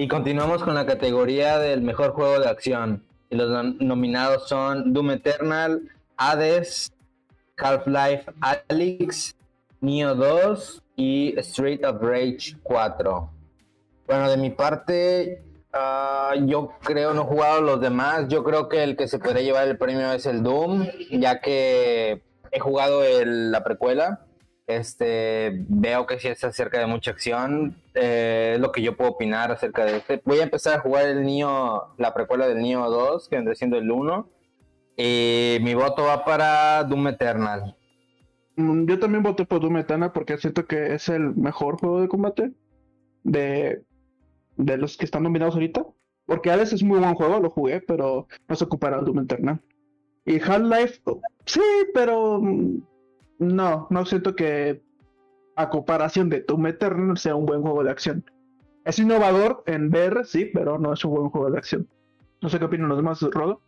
Y continuamos con la categoría del mejor juego de acción. Y los nominados son Doom Eternal, Hades, Half-Life Alyx, Neo 2 y Street of Rage 4. Bueno, de mi parte, ah, yo creo, no he jugado los demás. Yo creo que el que se puede llevar el premio es el Doom, ya que he jugado la precuela. Este, veo que sí está cerca de mucha acción. Eh, es lo que yo puedo opinar acerca de este. Voy a empezar a jugar el Neo, la precuela del Neo 2, que vendrá siendo el 1. Y mi voto va para Doom Eternal. Mm, yo también voté por Doom Eternal porque siento que es el mejor juego de combate de, de los que están nominados ahorita. Porque Hades es muy buen juego, lo jugué, pero no se ocupará Doom Eternal. Y Half-Life, sí, pero mm, no, no siento que a comparación de Doom Eternal sea un buen juego de acción. Es innovador en VR, sí, pero no es un buen juego de acción. No sé qué opinan los demás, Rodo.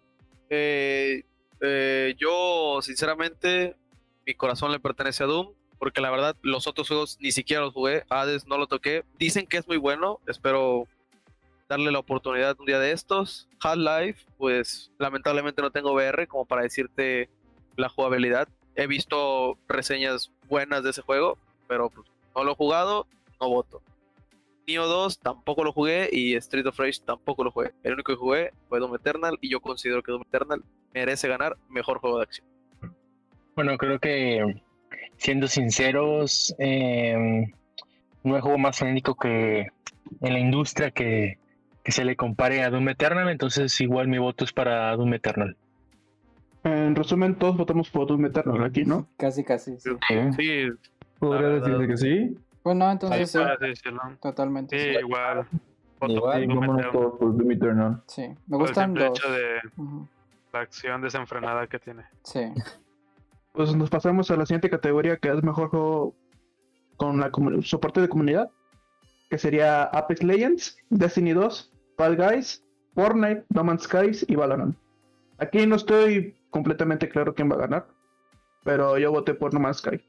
Eh, eh, yo, sinceramente, mi corazón le pertenece a Doom, porque la verdad los otros juegos ni siquiera los jugué, Hades no lo toqué. Dicen que es muy bueno, espero darle la oportunidad un día de estos. Half-Life, pues lamentablemente no tengo VR como para decirte la jugabilidad. He visto reseñas buenas de ese juego, pero pues, no lo he jugado, no voto. Neo 2 tampoco lo jugué y Street of Rage tampoco lo jugué. El único que jugué fue Doom Eternal y yo considero que Doom Eternal merece ganar mejor juego de acción. Bueno, creo que siendo sinceros, em, no hay juego más frenético que en la industria que, se le compare a Doom Eternal, entonces igual mi voto es para Doom Eternal. En resumen, todos votamos por Doom Eternal aquí, ¿no? Casi, casi. Sí. sí. ¿Podría decirte que sí? Bueno, entonces sí. Totalmente. Sí, igual. Igual, vámonos todos por Doom Eternal. Sí, me gustan los... hecho de la acción desenfrenada que tiene. Sí. Pues nos pasamos a la siguiente categoría que es mejor juego con la soporte de comunidad, que sería Apex Legends, Destiny 2, Fall Guys, Fortnite, No Man's Skies y Valorant. Aquí no estoy completamente claro quién va a ganar, pero yo voté por No Man's Sky.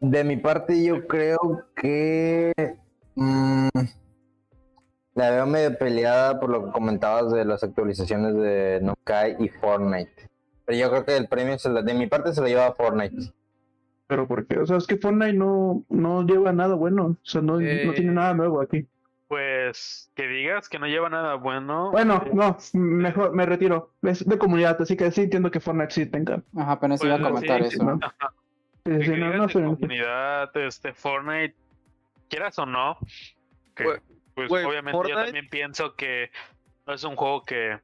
De mi parte yo creo que mm, la veo medio peleada por lo que comentabas de las actualizaciones de No Sky y Fortnite. Pero yo creo que el premio de mi parte se lo lleva a Fortnite. Pero porque, o sea, es que Fortnite no, no lleva nada bueno. O sea, no, no eh, tiene nada nuevo aquí. Pues que digas que no lleva nada bueno. Bueno, eh, no, mejor me retiro. Es de comunidad, así que sí entiendo que Fortnite sí tenga. Ajá, apenas iba a pues, comentar eso. ¿no? Sí, sí, no, no, de comunidad, este, Fortnite, quieras o no, que, pues obviamente yo también pienso que no es un juego que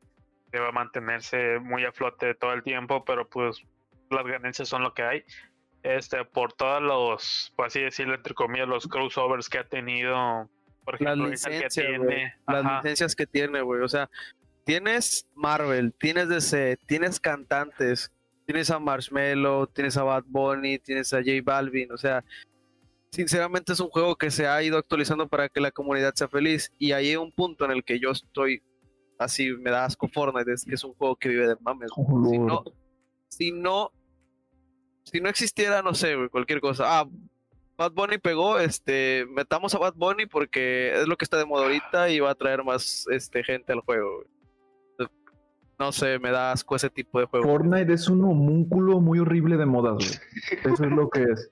va a mantenerse muy a flote todo el tiempo, pero pues las ganancias son lo que hay. Este, por todos los, por así decirlo, entre comillas, los crossovers que ha tenido, por ejemplo, las licencias, que tiene. Las licencias que tiene, güey. O sea, tienes Marvel, tienes DC, tienes cantantes, tienes a Marshmello, tienes a Bad Bunny, tienes a J Balvin, o sea, sinceramente es un juego que se ha ido actualizando para que la comunidad sea feliz y hay un punto en el que yo estoy así me da asco Fortnite, es que es un juego que vive de mames. si no, si no, si no existiera, no sé, cualquier cosa. Ah, Bad Bunny pegó, este, metamos a Bad Bunny porque es lo que está de moda ahorita y va a traer más este, gente al juego. No sé, me da asco ese tipo de juego. Fortnite es un homúnculo muy horrible de modas, güey. Eso es lo que es.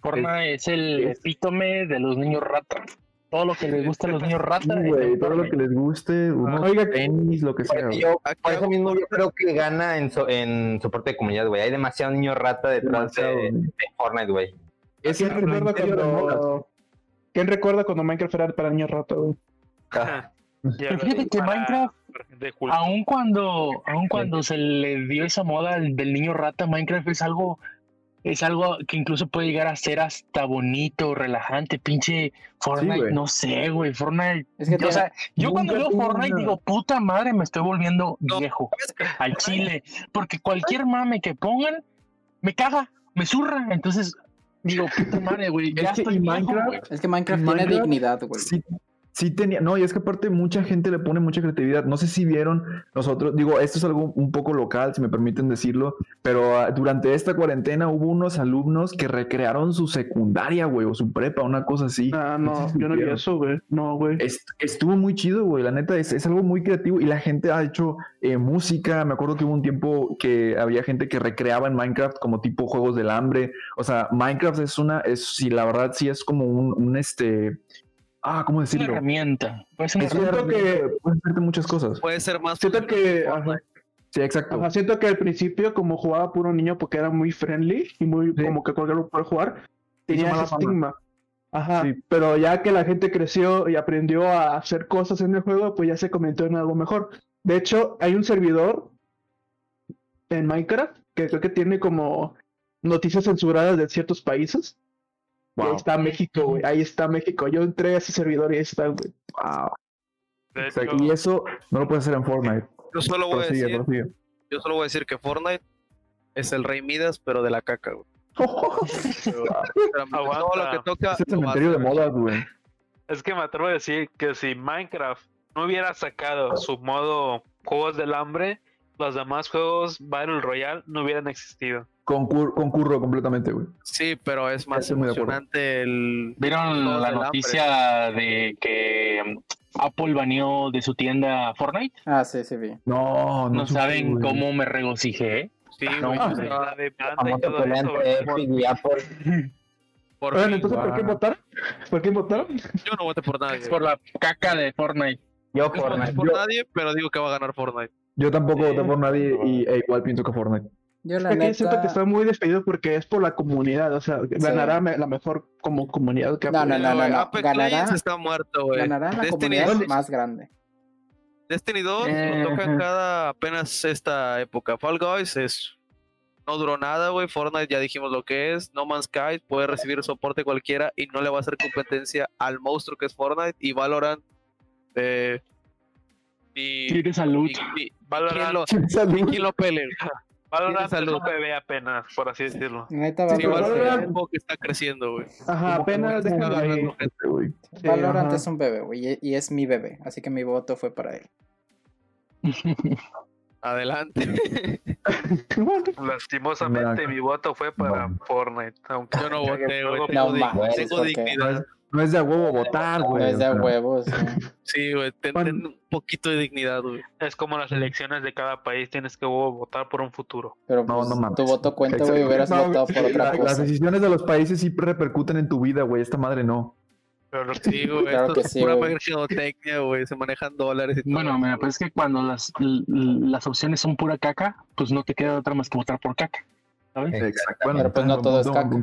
Fortnite es, el epítome de los niños ratas todo lo que les gusta a los niños ratas. todo lo que les guste, unos Oiga, tenis, lo que sea. Yo, por eso mismo yo creo que gana en, en soporte de comunidad, güey. Hay demasiado niño rata detrás de, Fortnite, güey. ¿Quién recuerda cuando... ¿Quién recuerda cuando Minecraft era para niños rata, güey? Fíjate que Minecraft, aun cuando, aun cuando se le dio esa moda del niño rata, Minecraft es algo es algo que incluso puede llegar a ser hasta bonito, relajante, pinche Fortnite, no sé, güey, Fortnite. o sea, yo cuando veo Fortnite digo, puta madre, me estoy volviendo viejo al chile, porque cualquier mame que pongan me caga, me zurra, entonces digo, puta madre, güey, ya es estoy Minecraft, Es que Minecraft, tiene dignidad, güey. sí tenía, no, y es que aparte mucha gente le pone mucha creatividad. No sé si vieron nosotros, digo, esto es algo un poco local, si me permiten decirlo, pero ah, durante esta cuarentena hubo unos alumnos que recrearon su secundaria, güey, o su prepa, una cosa así. Ah, no, yo no vi eso, güey. No, güey. estuvo muy chido, güey. La neta es, es, algo muy creativo y la gente ha hecho eh, música. Me acuerdo que hubo un tiempo que había gente que recreaba en Minecraft como tipo juegos del hambre. O sea, Minecraft es una, es, si la verdad sí es como un, un este Ah, ¿cómo decirlo? Una herramienta. Puede ser siento que puede ser muchas cosas. Puede ser más. Siento que. Sí, exacto. siento que al principio, como jugaba puro niño porque era muy friendly y muy como que cualquiera puede jugar, tenía ese estigma. Ajá. Pero ya que la gente creció y aprendió a hacer cosas en el juego, pues ya se convirtió en algo mejor. De hecho, hay un servidor en Minecraft que creo que tiene como noticias censuradas de ciertos países. Ahí está México, güey. Ahí está México. Yo entré a ese servidor y ahí está, güey. Wow. Y eso no lo puedes hacer en Fortnite. Yo solo voy a decir. Yo solo voy a decir que Fortnite es el rey Midas, pero de la caca, güey. todo lo que toca. Es el cementerio de moda, güey. Es que me atrevo a decir que si Minecraft no hubiera sacado su modo juegos del hambre, los demás juegos Battle Royale no hubieran existido. Concurro completamente, güey. Sí, pero es más emocionante el. ¿Vieron la noticia de que um, Apple baneó de su tienda Fortnite? Ah, sí, sí, vi. No, no. saben cómo me regocijé? Sí, no, no, de y todo eso, y Apple. Por bueno, entonces, ¿por qué votaron? ¿Por qué votaron? Yo no voté por nadie. Por la caca de Fortnite. Yo, no Fortnite. por nadie, pero digo que va a ganar Fortnite. Yo tampoco voté por nadie y e igual pienso que Fortnite. Yo la neta... siento que está muy despedido porque es por la comunidad, o sea, ganará la mejor como comunidad que No, no, no, no, no. Ganará, está muerto, güey. Ganará la comunidad más grande. Destiny 2 eh, toca en cada apenas esta época. Fall Guys es no duró nada, güey. Fortnite ya dijimos lo que es. No Man's Sky puede recibir soporte cualquiera y no le va a hacer competencia al monstruo que es Fortnite. Y Valorant eh, y, Tiene salud. Y, y, Valorant, ¿quién lo pele? Valorant es un bebé apenas, por así decirlo. Neta, sí, Valorant es un que está creciendo, güey. Ajá, apenas deja de güey. Valorant es un bebé, güey, y es mi bebé, así que mi voto fue para él. Adelante. Lastimosamente mi voto fue para Fortnite. Aunque yo no voté, güey. No, tengo dignidad. No es de a huevo votar, güey. No es de a huevo, sí. güey, ten, un poquito de dignidad, güey. Es como las elecciones de cada país, tienes que votar por un futuro. Pero no, pues, no mames. tu voto cuenta, güey, hubieras votado por otra cosa. Las decisiones de los países sí repercuten en tu vida, güey. Esta madre no. Pero sí, güey, esto es pura mercadotecnia, güey, se manejan dólares y todo. Bueno, mira, pues es que cuando las, las opciones son pura caca, pues no te queda otra más que votar por caca, ¿sabes? Exacto. Bueno, pero pues no todo es caca.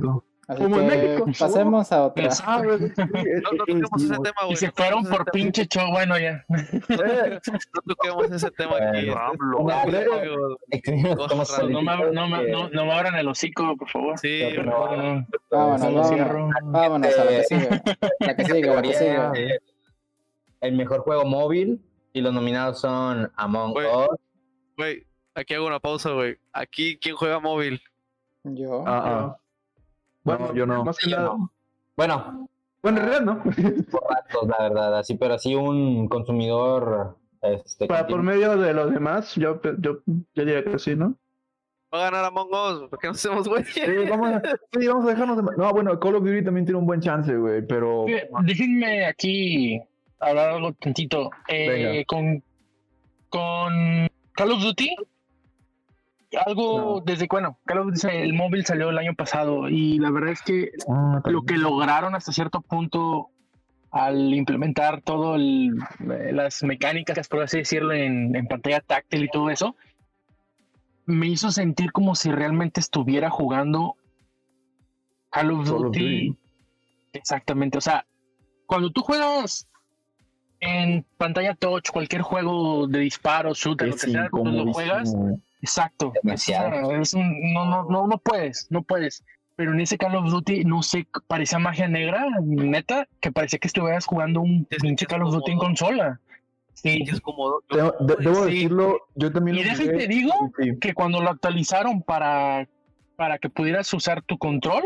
Así Como que México. Pasemos a otra. Ah, no, no toquemos ese tema, güey. Y se fueron por pinche show, bueno, ya. no toquemos ese tema aquí. No me abran el hocico, por favor. Sí, vámonos, vámonos. Vámonos a la que sigue. La que sigue, la que sigue. El mejor juego móvil y los nominados son Among Us. Güey, aquí hago una pausa, güey. Aquí, ¿quién juega móvil? Yo. Ah, ah. Bueno, yo no. Bueno. Bueno, en realidad no. Por ratos, la verdad, así, pero así un consumidor. Este, Para, por medio de los demás, yo, yo, yo diría que sí, ¿no? Va a ganar Among Us, ¿por qué no hacemos, güey? Sí, vamos a, sí, vamos a dejarnos de... No, bueno, Call of Duty también tiene un buen chance, güey, pero... Déjenme aquí hablar algo tantito. Eh, con, con Call of Duty algo desde, bueno, Carlos dice, el móvil salió el año pasado y la verdad es que ah, lo que lograron hasta cierto punto al implementar todo eh, las mecánicas, por así decirlo, en, pantalla táctil y todo eso, me hizo sentir como si realmente estuviera jugando Call of Duty. Exactamente, o sea, cuando tú juegas en pantalla touch, cualquier juego de disparos, shooter, lo que sea, cuando lo juegas, Exacto. no, no, no, no puedes, no puedes. Pero en ese Call of Duty, no sé, parecía magia negra, neta, que parecía que estuvieras jugando un pinche Call of Duty en consola. Sí. es cómodo. debo decirlo, yo también Y déjate digo que cuando lo actualizaron para, para que pudieras usar tu control,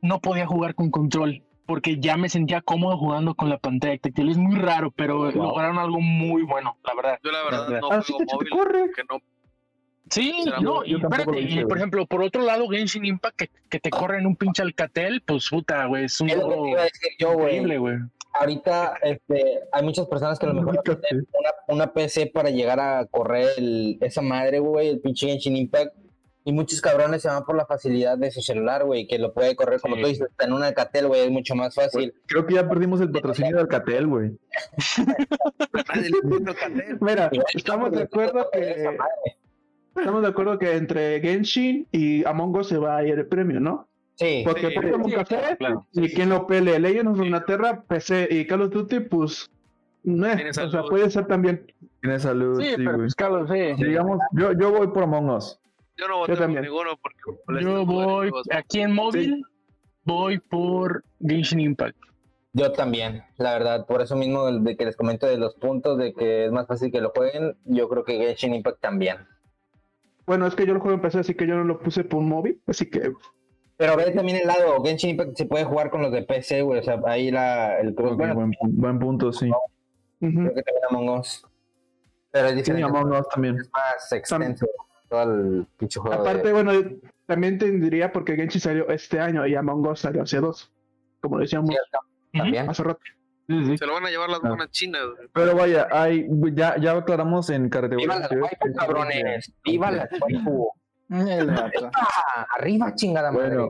no podía jugar con control. porque ya me sentía cómodo jugando con la pantalla táctil. Es muy raro, pero lograron algo muy bueno, la verdad. Yo la verdad, no juego móvil, corre. que no Sí, no, y, espérate, y por ejemplo, por otro lado, Genshin Impact, que, que te corre en un pinche Alcatel, pues puta, güey, es un juego increíble, güey. Ahorita este, hay muchas personas que a lo mejor tienen una, una, PC para llegar a correr el, esa madre, güey, el pinche Genshin Impact. Y muchos cabrones se van por la facilidad de su celular, güey, que lo puede correr, como tú dices, en un Alcatel, güey, es mucho más fácil. creo que ya perdimos el patrocinio de Alcatel, güey. Mira, estamos de acuerdo que Estamos de acuerdo que entre Genshin y Among Us se va a ir el premio, ¿no? Sí. Porque sí, Pokémon sí, Café y quien lo pele, Legends of Runeterra, PC y Call of Duty, pues. No o sea, puede ser también. Tiene salud. Sí, pero pues, Carlos, sí. Digamos, yo, yo voy por Among Us. Yo no voy por ninguno porque. Yo voy, aquí en móvil, voy por Genshin Impact. Yo también, la verdad, por eso mismo de que les comento de los puntos, de que es más fácil que lo jueguen, yo creo que Genshin Impact también. Bueno, es que yo lo juego en PC, así que yo no lo puse por un móvil, así que. Pero ve también el lado, Genshin Impact se puede jugar con los de PC, güey. O sea, ahí la, el cross. buen, punto, sí. Creo que también Among Us. Pero es diferente. Sí, Among Us también. Es más extenso todo el pinche juego. Aparte, bueno, también te diría porque Genshin salió este año y Among Us salió hace dos. Como decíamos. También. Hace rato. Se lo van a llevar las monas chinas. Pero vaya, hay, ya, ya aclaramos en categoría. Viva las waifu, cabrones. Viva las waifu. Arriba, chingada madre.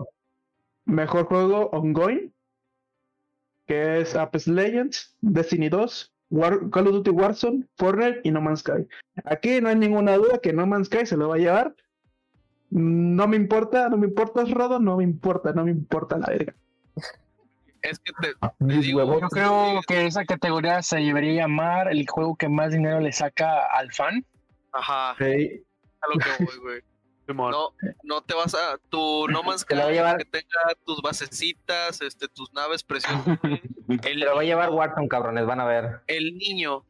mejor juego ongoing, que es Apex Legends, Destiny 2, Call of Duty Warzone, Fortnite y No Man's Sky. Aquí no hay ninguna duda que No Man's Sky se lo va a llevar. No me importa, no me importa es Rodo, no me importa, no me importa la verga. Es que te, ah, yo creo que esa categoría se debería llamar el juego que más dinero le saca al fan. Ajá. A lo que voy, güey. No, no te vas a. Tu No más que, que tenga tus basecitas, este, tus naves preciosas. el, lo va a llevar Warzone, cabrones, van a ver. El niño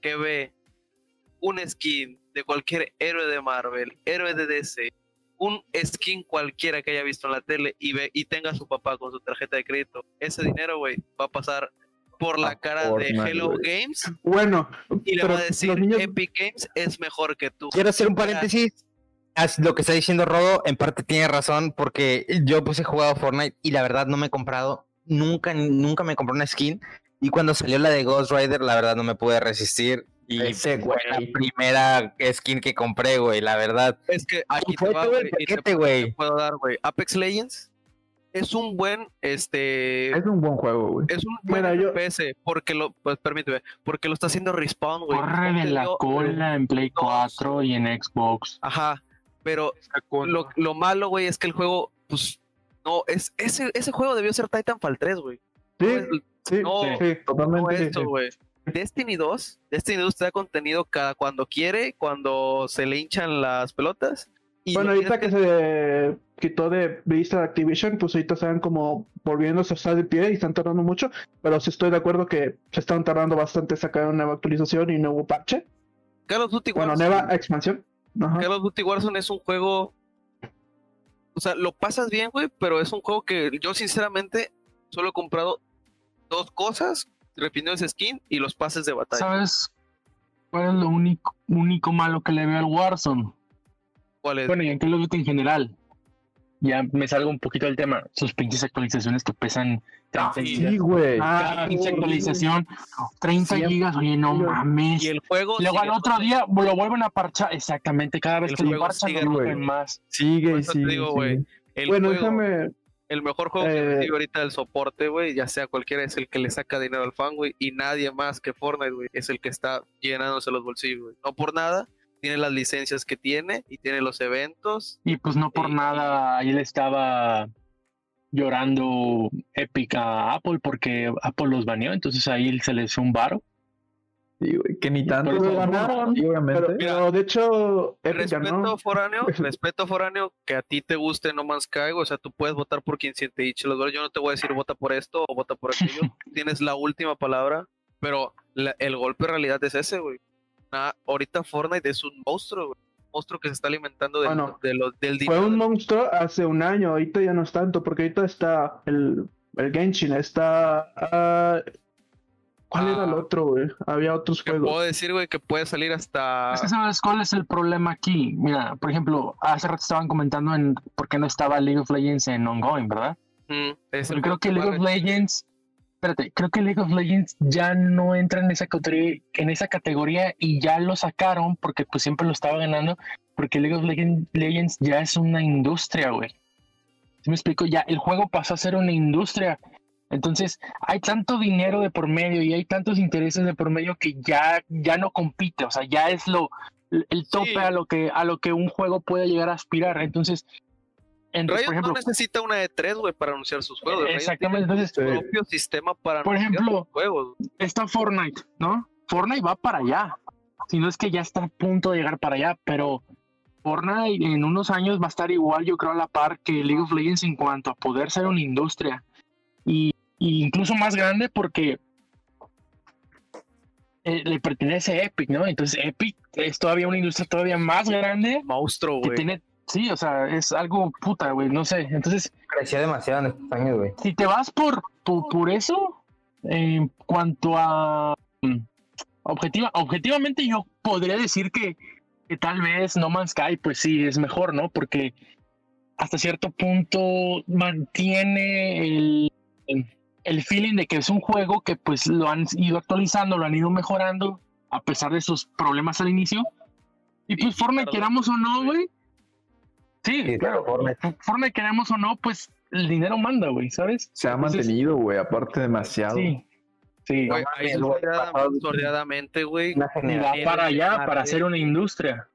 que ve un skin de cualquier héroe de Marvel, héroe de DC, un skin cualquiera que haya visto en la tele y ve y tenga a su papá con su tarjeta de crédito, ese dinero, güey, va a pasar por la cara de Hello Games. Bueno, y le va a decir Epic Games es mejor que tú. Quiero hacer un paréntesis. Lo que está diciendo Rodo, en parte tiene razón, porque yo pues he jugado Fortnite y la verdad no me he comprado, nunca, nunca me compré una skin. Y cuando salió la de Ghost Rider, la verdad no me pude resistir y Ese, fue la primera skin que compré, güey, la verdad. Es que aquí te va, güey. puedo dar, güey. Apex Legends es un buen, este... Es un buen juego, güey. Es un buen FPS, porque lo, pues permíteme, porque lo está haciendo Respawn, güey. Corre de la cola en Play 4 y en Xbox. Ajá, pero lo, lo malo, güey, es que el juego, pues, no, es, ese, ese juego debió ser Titanfall 3, güey. Sí, sí, sí, totalmente. No güey. Destiny 2, Destiny 2 te da contenido cada cuando quiere, cuando se le hinchan las pelotas. Y bueno, ahorita que... se quitó de vista Activision, pues ahorita están como volviéndose a estar de pie y están tardando mucho, pero sí estoy de acuerdo que se están tardando bastante sacar una nueva actualización y nuevo parche. Call of Duty Bueno, nueva expansión. Call of Duty Warzone es un juego... O sea, lo pasas bien, güey, pero es un juego que yo sinceramente solo he comprado dos cosas refiriendo ese skin y los pases de batalla. ¿Sabes cuál es lo único, único malo que le veo al Warzone? ¿Cuál es? Bueno, y en Call of Duty en general. Ya me salgo un poquito del tema. Sus pinches actualizaciones que pesan 30 Sí, güey. Ah, pinche actualización. 30 gigas, oye, no mames. Y el juego. Luego al otro día lo vuelven a parchar. Exactamente, cada vez que lo parchan, lo más. Sigue, sigue. Digo, güey. Bueno, déjame el mejor juego que recibe eh, ahorita el soporte, güey, ya sea cualquiera, es el que le saca dinero al fan, güey, y nadie más que Fortnite, güey, es el que está llenándose los bolsillos, güey. No por nada, tiene las licencias que tiene y tiene los eventos. Y pues no por nada, ahí le estaba llorando épica a Apple porque Apple los baneó, entonces ahí se le hizo un varo que ni tanto ganaron, Pero, de hecho, respeto foráneo, respeto foráneo que a ti te guste No Man's Sky, o sea, tú puedes votar por quien se te dicho los Yo no te voy a decir vota por esto o vota por aquello. Tienes la última palabra, pero el golpe en realidad es ese, güey. ahorita Fortnite es un monstruo, güey. monstruo que se está alimentando de, de los, del dinero. Fue un monstruo hace un año, ahorita ya no es tanto, porque ahorita está el el Genshin, está... Ah, ¿Cuál era el ah. otro, güey? Había otros juegos. Puedo decir, güey, que puede salir hasta. Es que sabes cuál es el problema aquí. Mira, por ejemplo, hace rato estaban comentando en por qué no estaba League of Legends en ongoing, ¿verdad? Mm, creo que League of Legends. Espérate, creo que League of Legends ya no entra en esa categoría, en esa categoría y ya lo sacaron porque pues siempre lo estaba ganando, porque League of Legends ya es una industria, güey. Si me explico? Ya el juego pasó a ser una industria entonces, hay tanto dinero de por medio y hay tantos intereses de por medio que ya, ya no compite, o sea, ya es lo el tope a lo que a lo que un juego puede llegar a aspirar. Entonces, en, por ejemplo, no necesita una de tres, güey, para anunciar sus juegos. Exactamente. Entonces, su propio sistema para por ejemplo, sus juegos. Está Fortnite, ¿no? Fortnite va para allá. Si no es que ya está a punto de llegar para allá, pero Fortnite en unos años va a estar igual, yo creo, a la par que League of Legends en cuanto a poder ser una industria y, incluso más grande porque eh, le pertenece a Epic, ¿no? Entonces Epic es todavía una industria todavía más grande. Monstruo, güey. Tiene, sí, o sea, es algo puta, güey, no sé. Entonces... Crecía demasiado en estos años, güey. Si te vas por, por, eso, en cuanto a... Mm, objetiva, objetivamente yo podría decir que, que tal vez No Man's Sky, pues sí, es mejor, ¿no? Porque hasta cierto punto mantiene el el feeling de que es un juego que pues lo han ido actualizando, lo han ido mejorando, a pesar de sus problemas al inicio. Y pues Fortnite, queramos o no, güey. Sí, claro, Fortnite. queramos o no, pues el dinero manda, güey, ¿sabes? Se ha mantenido, güey, aparte demasiado. Sí. Sí, güey, güey. Va para allá, para hacer una industria.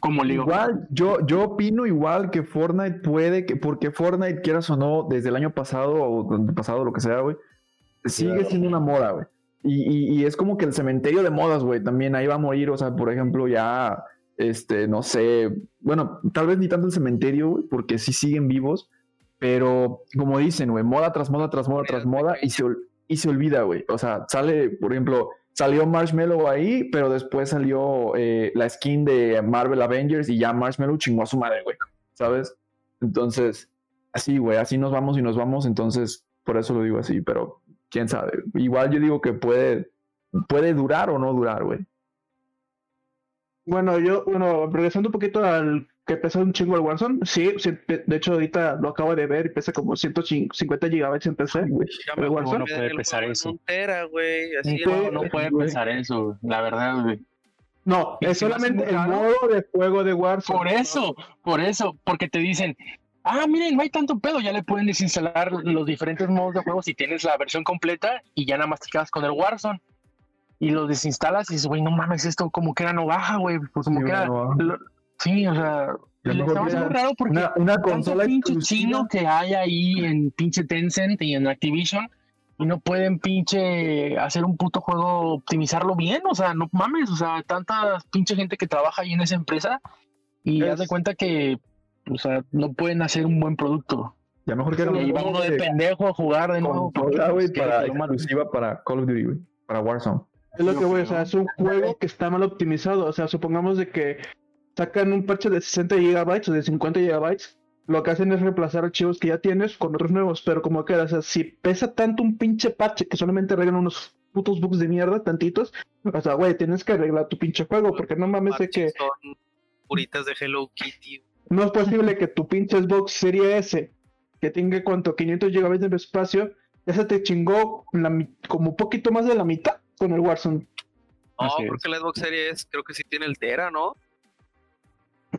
Como Igual, yo, yo opino igual que Fortnite puede, que porque Fortnite, quieras o no, desde el año pasado o pasado, lo que sea, güey, sigue siendo una moda, güey. Y, es como que el cementerio de modas, güey, también ahí va a morir, o sea, por ejemplo, ya, este, no sé, bueno, tal vez ni tanto el cementerio, güey, porque sí siguen vivos, pero como dicen, güey, moda tras moda tras moda tras moda y se, y se olvida, güey. O sea, sale, por ejemplo, salió Marshmallow ahí, pero después salió eh, la skin de Marvel Avengers y ya Marshmallow chingó a su madre, güey. ¿Sabes? Entonces, así, güey, así nos vamos y nos vamos. Entonces, por eso lo digo así, pero quién sabe. Igual yo digo que puede, puede durar o no durar, güey. Bueno, yo, bueno, regresando un poquito al que pesa un chingo el Warzone. Sí, de hecho ahorita lo acabo de ver y pesa como 150 gigabytes en PC. no puede pesar eso. no, puede pesar eso, la verdad, güey. No, es solamente el modo de juego de Warzone. Por eso, por eso, porque te dicen, ah, miren, no hay tanto pedo, ya le pueden desinstalar los diferentes modos de juego si tienes la versión completa y ya nada más te quedas con el Warzone. Y lo desinstalas y dices, güey, no mames, esto como que era no baja, güey. Pues como que era, Sí, o sea, estamos raro porque una, una consola pinche chino que hay ahí en pinche Tencent y en Activision y no pueden pinche hacer un puto juego, optimizarlo bien, o sea, no mames, o sea, tanta pinche gente que trabaja ahí en esa empresa y haz de cuenta que, o sea, no pueden hacer un buen producto. Ya mejor que y va uno de, pendejo a jugar de nuevo. Consola, güey, para exclusiva para Call of Duty, güey, para Warzone. Es lo que voy, o sea, es un juego que está mal optimizado, o sea, supongamos de que sacan un parche de 60 GB o de 50 GB, lo que hacen es reemplazar archivos que ya tienes con otros nuevos, pero como queda, o sea, si pesa tanto un pinche parche que solamente arreglan unos putos bugs de mierda, tantitos, o sea, güey, tienes que arreglar tu pinche juego, porque no mames de que... Son puritas de Hello Kitty. No es posible que tu pinche Xbox Serie S, que tenga cuánto, 500 GB de espacio, ya se te chingó como un poquito más de la mitad con el Warzone. No, porque la Xbox Series S creo que sí tiene el Tera, ¿no?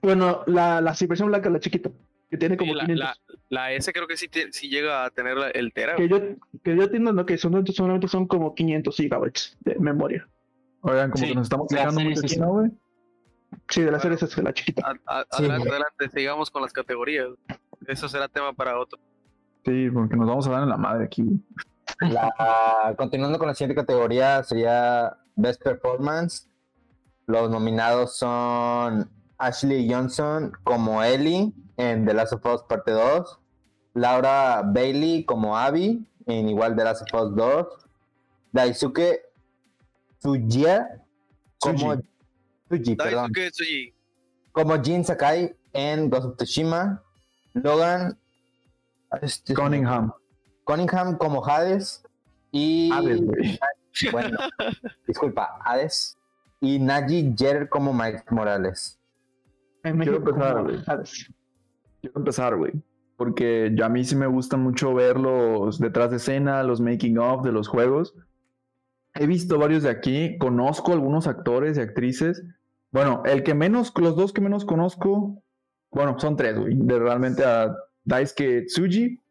Bueno, la, la versión blanca, la chiquita, que tiene como la, 500. La, S creo que sí, sí llega a tener el Tera. Que yo, que yo entiendo ¿no? que son, solamente son como 500 gigabytes de memoria. Oigan, como que nos estamos quejando mucho aquí, ¿no, güey? Sí, de la serie es la chiquita. adelante, adelante, sigamos con las categorías. Eso será tema para otro. Sí, porque nos vamos a dar en la madre aquí. La, continuando con la siguiente categoría sería Best Performance. Los nominados son Ashley Johnson como Ellie en The Last of Us Parte 2, Laura Bailey como Abby en igual The Last of Us 2, Daisuke Tsujiya como Tsuji, perdón, como Jin Sakai en Ghost of Tsushima, Logan Este, Cunningham. Cunningham como Hades y. Hades. Bueno, disculpa, Hades. Y Najee Jeter como Mike Morales. Quiero empezar, güey. Quiero empezar, güey. Porque ya a mí sí me gusta mucho ver los detrás de escena, los making of de los juegos. He visto varios de aquí, conozco algunos actores y actrices. Bueno, el que menos, los dos que menos conozco, bueno, son tres, güey. De realmente a Daisuke Tsuji,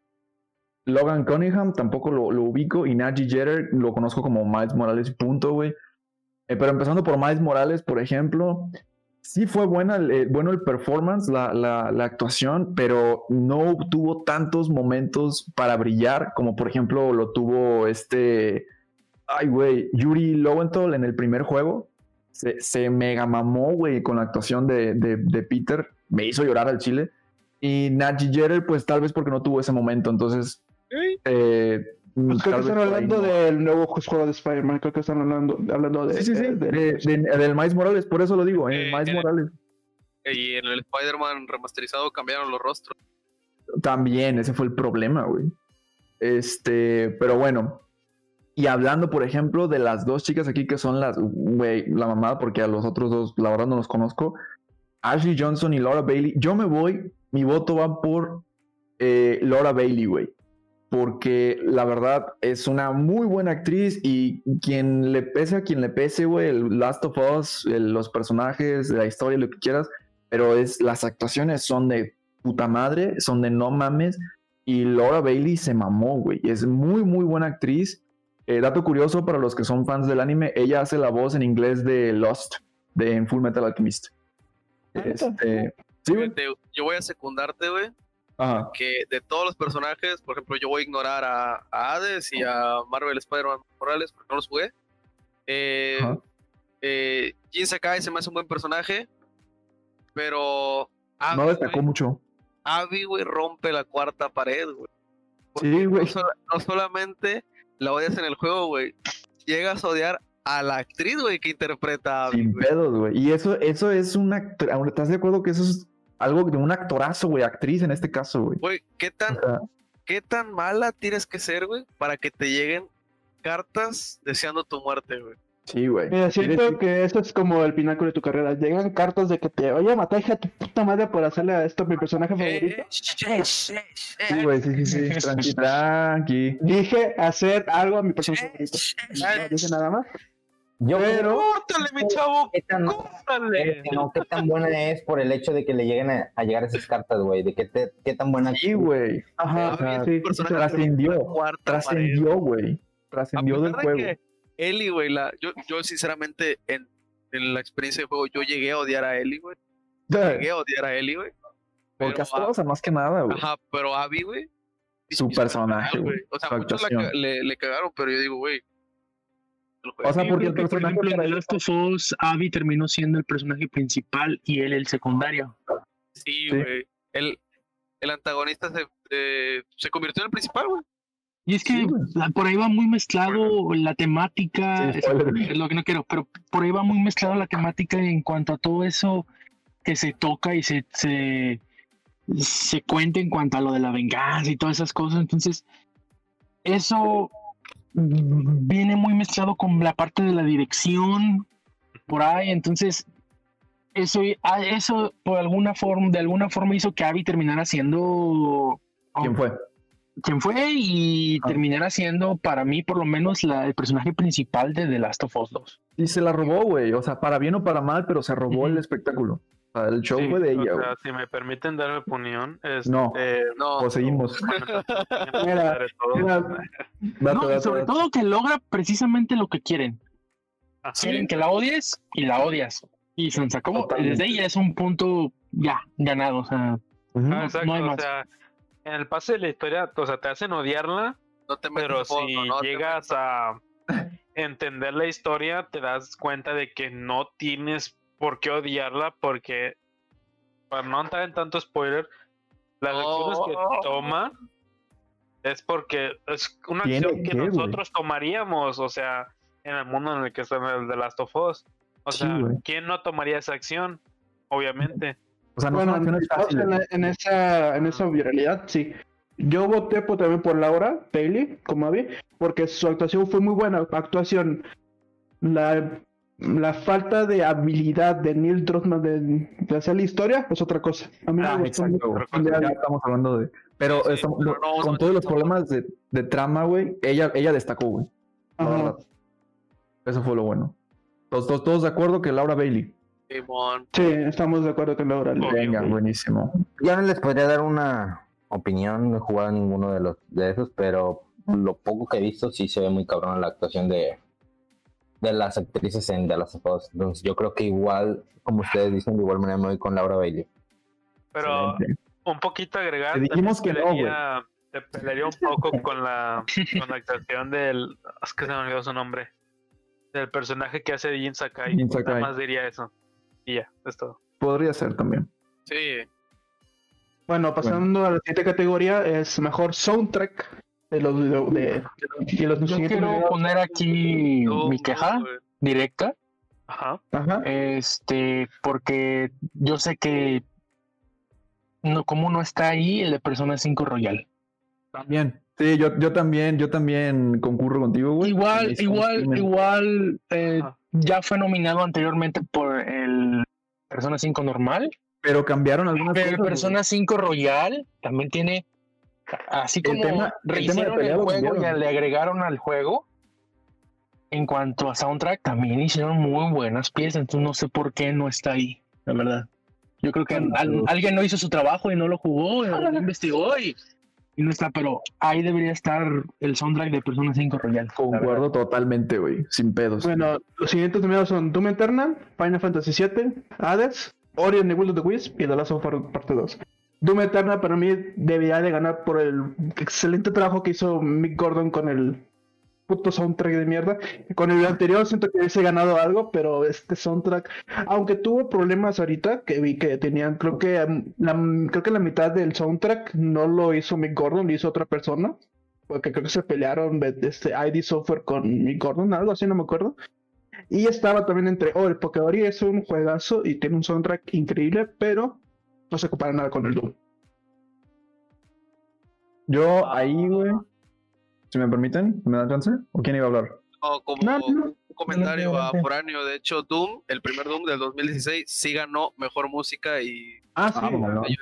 Logan Cunningham, tampoco lo, ubico, y Najee Jeter lo conozco como Miles Morales, punto, güey. Eh, pero empezando por Miles Morales, por ejemplo, sí fue buena, eh, bueno el performance, la, la, la, actuación, pero no tuvo tantos momentos para brillar como por ejemplo lo tuvo este, ay güey, Yuri Lowenthal en el primer juego. Se, se mega mamó, güey, con la actuación de, de, de, Peter. Me hizo llorar al chile. Y Najee Jeter, pues tal vez porque no tuvo ese momento. Entonces, eh, creo que están hablando del nuevo juego de Spider-Man, creo que están hablando, hablando de, sí, sí, sí, del Miles Morales, por eso lo digo, eh, Miles Morales. y en el Spider-Man remasterizado cambiaron los rostros. También, ese fue el problema, güey. Este, pero bueno. Y hablando, por ejemplo, de las dos chicas aquí que son las, güey, la mamada, porque a los otros dos, la verdad, no los conozco. Ashley Johnson y Laura Bailey. Yo me voy, mi voto va por eh, Laura Bailey, güey porque la verdad es una muy buena actriz y quien le pese a quien le pese, güey, el Last of Us, los personajes, la historia, lo que quieras, pero es las actuaciones son de puta madre, son de no mames y Laura Bailey se mamó, güey, es muy muy buena actriz. Eh, dato curioso para los que son fans del anime, ella hace la voz en inglés de Lost, de Full Metal Alchemist. Ah, este, sí, Yo voy a secundarte, güey que de todos los personajes, por ejemplo, yo voy a ignorar a, Hades y a Marvel Spider-Man Morales porque no los jugué. Eh, eh, Jin Sakai se me hace un buen personaje, pero. no destacó mucho. Abby, güey, rompe la cuarta pared, güey. Sí, güey. No, solamente la odias en el juego, güey. Llegas a odiar a la actriz, güey, que interpreta a Abby. Sin pedos, güey. Y eso, eso es una. ¿Estás de acuerdo que eso es algo de un actorazo, güey, actriz en este caso, güey. Güey, ¿qué tan, ¿qué tan mala tienes que ser, güey, para que te lleguen cartas deseando tu muerte, güey? Sí, güey. Mira, siento que eso es como el pináculo de tu carrera. Llegan cartas de que te, oye, mataste a tu puta madre por hacerle a esto mi personaje favorito. sí, güey, sí, sí, sí. Tranqui, tranqui. Dije hacer algo a mi personaje favorito. No dije nada más. Yo, pero, córtale, mi chavo, ¿qué tan, córtale. No, qué tan buena es por el hecho de que le lleguen a, llegar esas cartas, güey. De qué, qué tan buena Sí, güey. Ajá, Ajá sí, trascendió. Trascendió, güey. Trascendió del juego. Eli, güey, la, yo, yo sinceramente en, en, la experiencia de juego, yo llegué a odiar a Eli, güey. Llegué a odiar a Eli, güey. Porque hasta más que nada, güey. Ajá, pero Abby, güey. Su personaje, güey. O sea, muchos la, le, le cagaron, pero yo digo, güey, o sea, porque el personaje por ejemplo, de Last of Us, Abby terminó siendo el personaje principal y él el secundario. Sí, güey. El, el, antagonista se, se convirtió en el principal, güey. Y es que por ahí va muy mezclado la temática, es, lo que no quiero, pero por ahí va muy mezclado la temática en cuanto a todo eso que se toca y se, se, se cuenta en cuanto a lo de la venganza y todas esas cosas. Entonces, eso viene muy mezclado con la parte de la dirección por ahí, entonces eso, ah, eso por alguna forma, de alguna forma hizo que Abby terminara siendo ¿Quién fue? ¿Quién fue? Y ah. terminara siendo, para mí, por lo menos, la, el personaje principal de The Last of Us 2. Y se la robó, güey. O sea, para bien o para mal, pero se robó el espectáculo. El show fue de ella. O sea, si me permiten dar mi opinión, es, no, no, o seguimos. sobre todo que logra precisamente lo que quieren. Quieren que la odies y la odias. Y se acabó. Desde ella es un punto ya ganado. O sea, no hay más. O sea, en el pase de la historia, o sea, te hacen odiarla, pero si llegas a entender la historia, te das cuenta de que no tienes por qué odiarla, porque para no entrar en tanto spoiler, las acciones que toma es porque es una acción que nosotros tomaríamos, o sea, en el mundo en el que está el de Last of Us. O sea, ¿quién no tomaría esa acción? Obviamente. O sea, no bueno, en, en, esa, en esa realidad, sí. yo voté por, también por Laura Bailey, como había, porque su actuación fue muy buena. Actuación, la, la falta de habilidad de Neil Druckmann de, hacer la historia es otra cosa. A mí ah, exacto. Ya estamos hablando de. Pero con todos los problemas de, de trama, güey, ella, ella destacó, güey. Eso fue lo bueno. Todos, todos, todos de acuerdo que Laura Bailey. Sí, estamos de acuerdo con Laura. Venga, buenísimo. Ya no les podría dar una opinión, no he jugado ninguno de los de esos, pero lo poco que he visto sí se ve muy cabrón la actuación de, de las actrices en The Last of Us. Entonces yo creo que igual, como ustedes dicen, de igual manera me voy con Laura Bailey. Pero un poquito agregar. Te dijimos que no, güey. Te pelearía un poco con la, con la actuación del. Es que se me olvidó su nombre. Del personaje que hace Jin Sakai. Jin Sakai. Nada más diría eso. Y ya, es todo. Podría ser también. Sí. Bueno, pasando a la siguiente categoría, es mejor soundtrack de los de, de, los Yo quiero poner aquí mi queja directa. Ajá. Ajá. Este, porque yo sé que no, como no está ahí el de Persona 5 Royal. También. Sí, yo, yo también, yo también concurro contigo, güey. Igual, igual, igual, eh, ya fue nominado anteriormente por el Persona 5 normal. Pero cambiaron algunas Pero el Persona 5 Royal también tiene, así como el rehicieron el, juego y le agregaron al juego, en cuanto a soundtrack, también hicieron muy buenas piezas, entonces no sé por qué no está ahí, la verdad. Yo creo que alguien no hizo su trabajo y no lo jugó, no lo investigó y y no está, pero ahí debería estar el soundtrack de Persona 5 Royal. Concuerdo totalmente, güey, sin pedos. Bueno, los siguientes nominados son Doom Eternal, Final Fantasy VII, Hades, Ori and the Will of the Wisp y The Last of Us Parte 2. Doom Eternal para mí debería de ganar por el excelente trabajo que hizo Mick Gordon con el puto soundtrack de mierda. Con el anterior siento que hubiese ganado algo, pero este soundtrack, aunque tuvo problemas ahorita, que vi que tenían, creo que la, creo que la mitad del soundtrack no lo hizo Mick Gordon, lo hizo otra persona. Porque creo que se pelearon este ID Software con Mick Gordon, algo así, no me acuerdo. Y estaba también entre, oh, el Pokémon es un juegazo y tiene un soundtrack increíble, pero no se compara nada con el Doom. Yo ahí, güey, si me permiten, ¿me dan chance? ¿O quién iba a hablar? como un comentario a foráneo, de hecho, Doom, el primer Doom del 2016, sí ganó mejor música y. Ah, sí.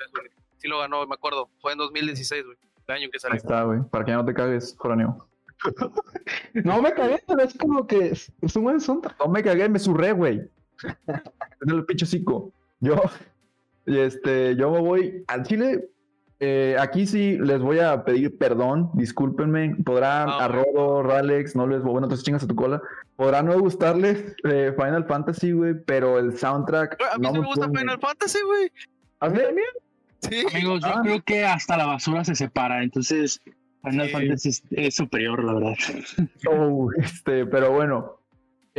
Sí lo ganó, me acuerdo. Fue en 2016, güey. El año que salió. Ahí está, güey. Para que no te cagues, foráneo. no me cagué, pero es como que es, un buen soundtrack. No me cagué, me surré, güey. en el pinche cico. Yo, este, yo me voy al Chile eh, aquí sí les voy a pedir perdón, discúlpenme. Podrán ah, a Rodo, Ralex, no les bueno, entonces chingas a tu cola. Podrá no gustarles eh, Final Fantasy, güey, pero el soundtrack. A mí no me gusta Final Fantasy, güey. ¿A mí Sí. Amigos, yo ah. creo que hasta la basura se separa, entonces Final Fantasy es, superior, la verdad. Oh, este, pero bueno,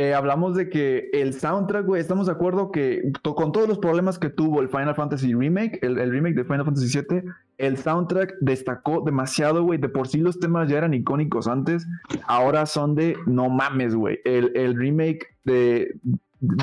eh, hablamos de que el soundtrack, güey, estamos de acuerdo que con todos los problemas que tuvo el Final Fantasy Remake, el, remake de Final Fantasy VII, el soundtrack destacó demasiado, güey. De por sí los temas ya eran icónicos antes, ahora son de no mames, güey. El, remake de,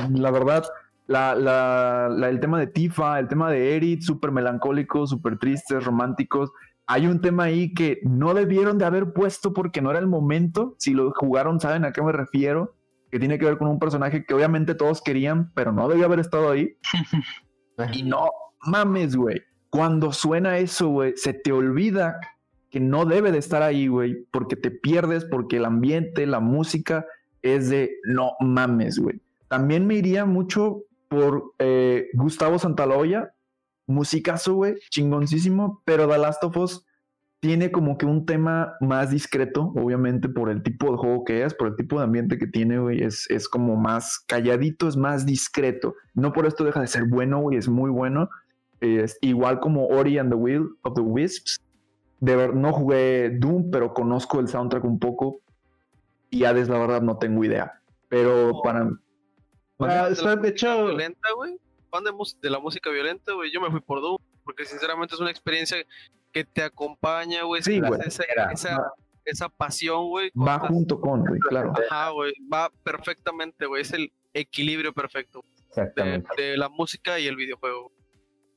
la verdad, el tema de Tifa, el tema de Eric, súper melancólicos, súper tristes, románticos. Hay un tema ahí que no debieron de haber puesto porque no era el momento. Si lo jugaron, saben a qué me refiero que tiene que ver con un personaje que obviamente todos querían, pero no debía haber estado ahí. y no mames, güey. Cuando suena eso, güey, se te olvida que no debe de estar ahí, güey, porque te pierdes, porque el ambiente, la música es de no mames, güey. También me iría mucho por eh, Gustavo Santaloya, musicazo, güey, chingoncísimo, pero The Last of Us tiene como que un tema más discreto, obviamente por el tipo de juego que es, por el tipo de ambiente que tiene, güey, es, es como más calladito, es más discreto. No por esto deja de ser bueno, güey, es muy bueno. Es igual como Ori and the Will of the Wisps. De ver, no jugué Doom, pero conozco el soundtrack un poco. Y Hades, la verdad, no tengo idea. Pero para... Ah, está hecho... Violenta, güey. Fan de, de la música violenta, güey. Yo me fui por Doom porque sinceramente es una experiencia que te acompaña, güey. Sí, güey. Esa, esa, pasión, güey. Va junto con, güey, claro. Ajá, güey. Va perfectamente, güey. Es el equilibrio perfecto. Exactamente. De, la música y el videojuego.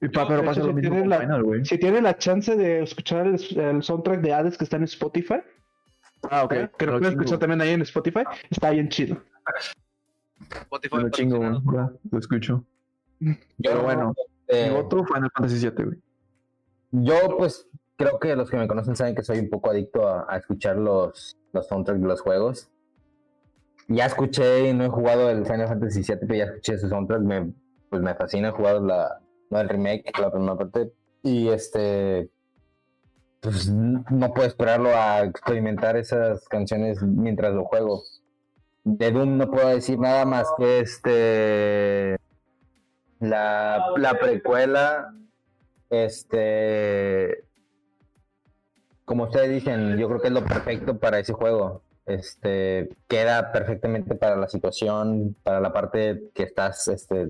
pero pasa lo mismo la, Final, güey. Si tiene la chance de escuchar el, soundtrack de Hades que está en Spotify. Ah, ok. Que lo puedes escuchar también ahí en Spotify. Está bien chido. Spotify. Lo chingo, güey. Lo escucho. Pero bueno, eh, otro Final Fantasy VII, güey. Yo, pues, creo que los que me conocen saben que soy un poco adicto a, escuchar los, los soundtracks de los juegos. Ya escuché no he jugado el Final Fantasy VII, pero ya escuché ese soundtrack. Me, pues me fascina. He jugado la, el remake, la primera parte. Y este. Pues no puedo esperarlo a experimentar esas canciones mientras lo juego. De Doom no puedo decir nada más que este. La, la precuela. Este como ustedes dicen, yo creo que es lo perfecto para ese juego. Este queda perfectamente para la situación, para la parte que estás este,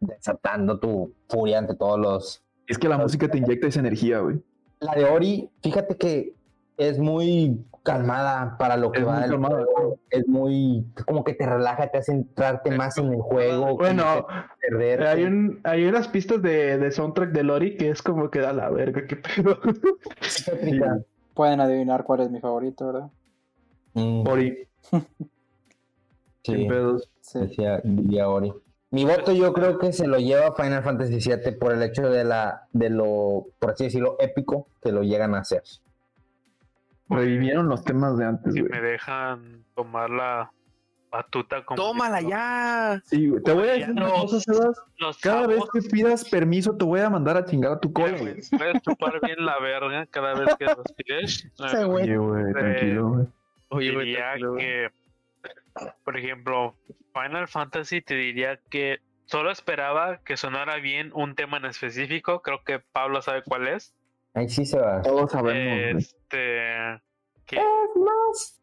desatando tu furia ante todos los. Es que la música te inyecta esa energía, güey. La de Ori, fíjate que es muy calmada para lo que va. Es muy como que te relaja, te hace entrarte más en el juego. Bueno, hay, un, hay unas pistas de, de soundtrack de Lori que es como que da la verga, qué pedo. Pueden adivinar cuál es mi favorito, ¿verdad? Mm. Ori. sí. Pedos? Decía, Ori. Mi voto yo creo que se lo lleva Final Fantasy VII por el hecho de la de lo, por así decirlo, épico que lo llegan a hacer. Revivieron los temas de antes, Si me dejan tomar la batuta como ¡Tómala ya! Sí, te voy a decir una cosa, Sebas. Cada vez que pidas permiso, te voy a mandar a chingar a tu cola, güey. Puedes chupar bien la verga cada vez que respires. Sí, güey. Oye, güey, tranquilo, güey. Oye, güey, que, por ejemplo, Final Fantasy te diría que solo esperaba que sonara bien un tema en específico. Creo que Pablo sabe cuál es. Ahí sí se va. Todos sabemos. Este. Que, es más.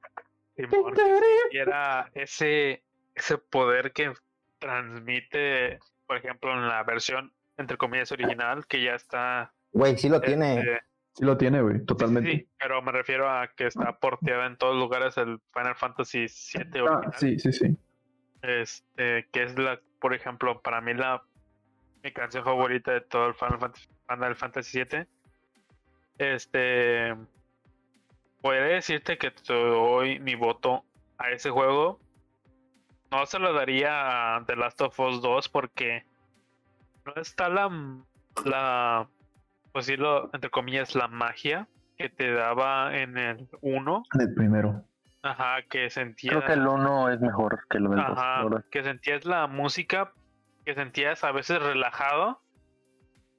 era ese, ese poder que transmite, por ejemplo, en la versión, entre comillas, original, que ya está. Güey, sí lo tiene. Este, sí lo tiene, güey, totalmente. Sí, pero me refiero a que está porteada en todos lugares el Final Fantasy VII ah, original. sí, sí, sí. Este, que es la, por ejemplo, para mí la mi canción favorita de todo el Final Fantasy, Final Fantasy VII este. Podría decirte que te doy mi voto a ese juego. No se lo daría a The Last of Us 2 porque no está la. la pues decirlo, entre comillas, la magia que te daba en el 1. En el primero. Ajá, que sentías. Creo que el 1 es mejor que el 2. Ajá, que sentías la música, que sentías a veces relajado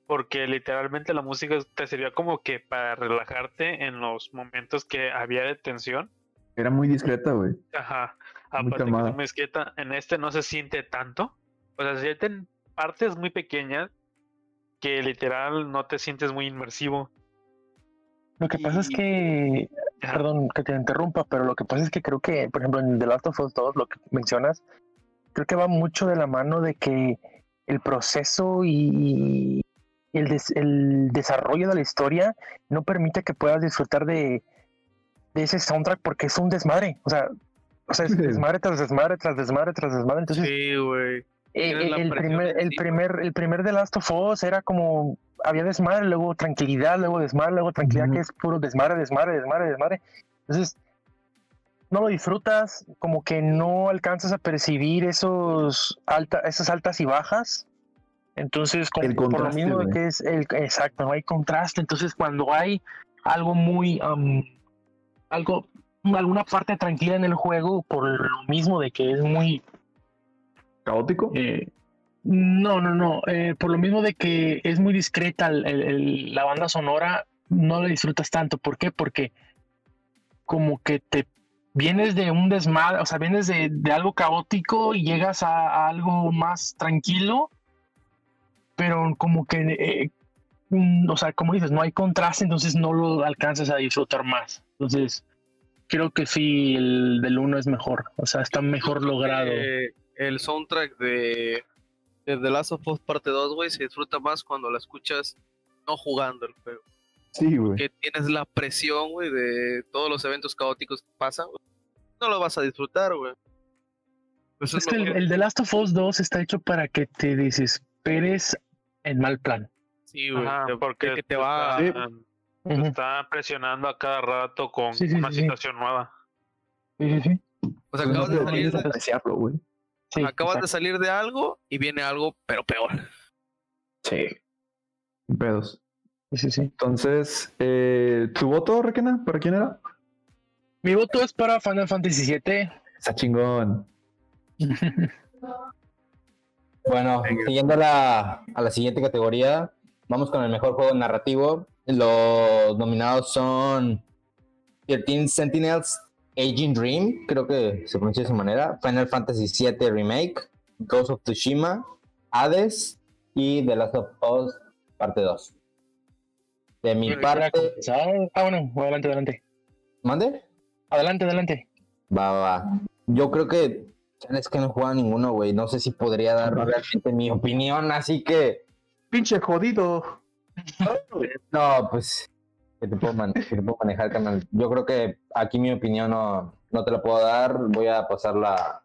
porque literalmente la música te servía como que para relajarte en los momentos que había de tensión. Era muy discreta, güey. Ajá. Aparte que muy discreta, en este no se siente tanto. O sea, se sienten partes muy pequeñas que literal no te sientes muy inmersivo. Lo que pasa es que, perdón que te interrumpa, pero lo que pasa es que creo que, por ejemplo, en The Last of Us 2, lo que mencionas, creo que va mucho de la mano de que el proceso y, el, desarrollo de la historia no permite que puedas disfrutar de, ese soundtrack porque es un desmadre. O sea, o sea, es desmadre tras desmadre tras desmadre tras desmadre. Entonces, sí, güey. Eh, el, primer, el, primer, el primer The Last of Us era como había desmadre, luego tranquilidad, luego desmadre, luego tranquilidad, que es puro desmadre, desmadre, desmadre, desmadre. Entonces, no lo disfrutas, como que no alcanzas a percibir esos alta, esas altas y bajas entonces, por lo mismo que es el exacto, no hay contraste. Entonces, cuando hay algo muy, algo, alguna parte tranquila en el juego, por lo mismo de que es muy caótico. Eh, no, no, no. Eh, por lo mismo de que es muy discreta la banda sonora, no la disfrutas tanto. ¿Por qué? Porque como que te vienes de un desmadre, o sea, vienes de, algo caótico y llegas a algo más tranquilo pero como que, eh, mm, o sea, como dices, no hay contraste, entonces no lo alcanzas a disfrutar más. Entonces, creo que sí, el del 1 es mejor, o sea, está mejor logrado. el soundtrack de, de The Last of Us Parte 2, güey, se disfruta más cuando la escuchas no jugando el juego. Sí, güey. Que tienes la presión, güey, de todos los eventos caóticos que pasan. No lo vas a disfrutar, güey. es, que el, el, The Last of Us 2 está hecho para que te desesperes en mal plan. Sí, güey. porque te, va. Está, presionando a cada rato con una situación nueva. Sí, sí, sí. O sea, acabas de salir de... acabas de salir de algo y viene algo, pero peor. Sí. Pedos. Sí, sí. Entonces, eh, ¿tu voto, Requena? ¿Para quién era? Mi voto es para Final Fantasy VII. Está chingón. bueno, siguiendo a la, a la siguiente categoría, vamos con el mejor juego narrativo. Los nominados son 13 Sentinels, Aging Dream, creo que se pronuncia de esa manera, Final Fantasy VII Remake, Ghost of Tsushima, Hades y The Last of Us parte 2. De mi parte. Ah, bueno, adelante, adelante. ¿Mande? Adelante, adelante. Va, va. Yo creo que. Es que no he ninguno, güey. No sé si podría dar realmente mi opinión, así que. Pinche jodido. No, pues. Que te puedo, manejar, canal. Yo creo que aquí mi opinión no, no te la puedo dar. Voy a pasar la,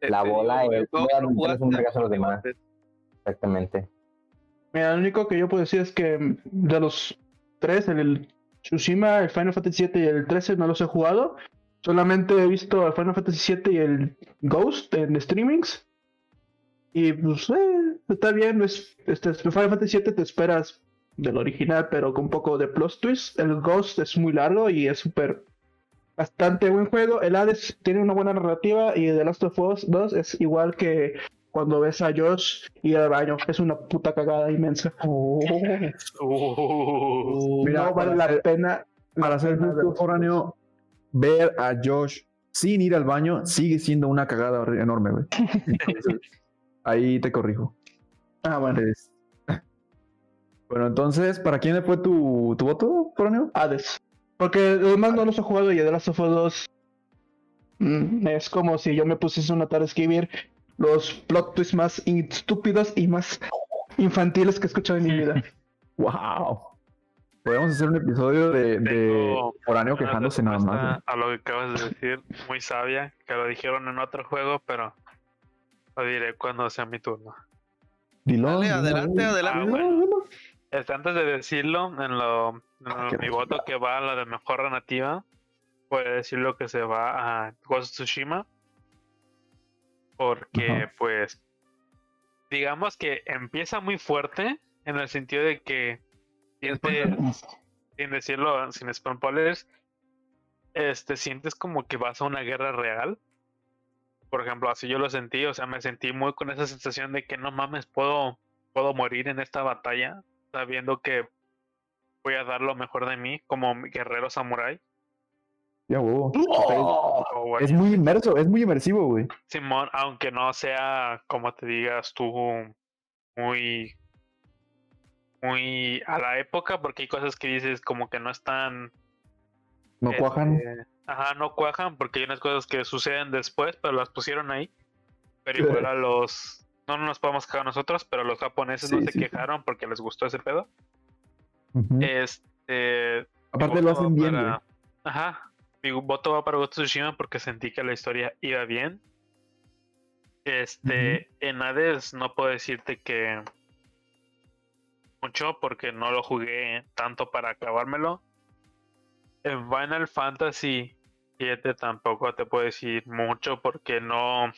la bola. y voy a dar un regazo a los demás. Exactamente. Mira, lo único que yo puedo decir es que de los tres, el Tsushima, el Final Fantasy VII y el 13 no los he jugado. Solamente he visto el Final Fantasy VII y el Ghost en streamings. Y pues, eh, está bien. Es, este, Final Fantasy VII te esperas del original, pero con un poco de plus twist. El Ghost es muy largo y es súper. Bastante buen juego. El Hades tiene una buena narrativa y The Last of Us 2 es igual que cuando ves a Josh ir al baño. Es una puta cagada inmensa. Oh. Mira, no vale la pena. Para ser justo foráneo, ver a Josh sin ir al baño sigue siendo una cagada enorme, güey. ahí te corrijo. Ah, bueno. Bueno, entonces, ¿para quién fue tu, tu voto, foráneo? Hades. Porque los demás no los he jugado y de las of 2 mm, es como si yo me pusiese una tarde a escribir los plot twists más estúpidos y más infantiles que he escuchado en mi vida. ¡Wow! Podemos hacer un episodio de, de Foráneo quejándose nada más. A lo que acabas de decir, muy sabia, que lo dijeron en otro juego, pero lo diré cuando sea mi turno. Dilo, Dale, adelante, adelante. Ah, este, antes de decirlo, en, lo, en ah, mi voto que va a la de mejor narrativa, puede decir lo que se va a Ghost Tsushima porque pues digamos que empieza muy fuerte en el sentido de que sin decirlo sin spoilers este sientes como que vas a una guerra real. Por ejemplo así yo lo sentí o sea me sentí muy con esa sensación de que no mames puedo puedo morir en esta batalla sabiendo que voy a dar lo mejor de mí como guerrero samurái. Es muy inmerso, es muy inmersivo, güey. Simón, aunque no sea, como te digas tú, muy. Muy a la época, porque hay cosas que dices como que no están. No cuajan. Este, ajá, no cuajan, porque hay unas cosas que suceden después, pero las pusieron ahí. Pero igual a los. No, nos podemos quejar nosotros, pero los japoneses no se quejaron porque les gustó ese pedo. Este. Aparte lo hacen bien, Ajá mi voto va para Ghost Tsushima porque sentí que la historia iba bien. Este, en Hades no puedo decirte que mucho porque no lo jugué tanto para acabármelo. En Final Fantasy 7 tampoco te puedo decir mucho porque no,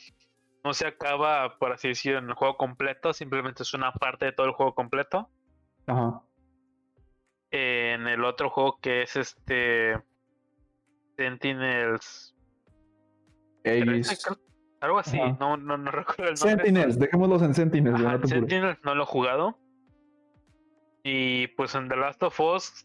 no se acaba, por así decirlo, en el juego completo, simplemente es una parte de todo el juego completo. Ajá. En el otro juego que es este Sentinels. Algo así, no, no, no, recuerdo el nombre. Sentinels, dejémoslos en Sentinels. no Sentinels no lo he jugado. Y pues en The Last of Us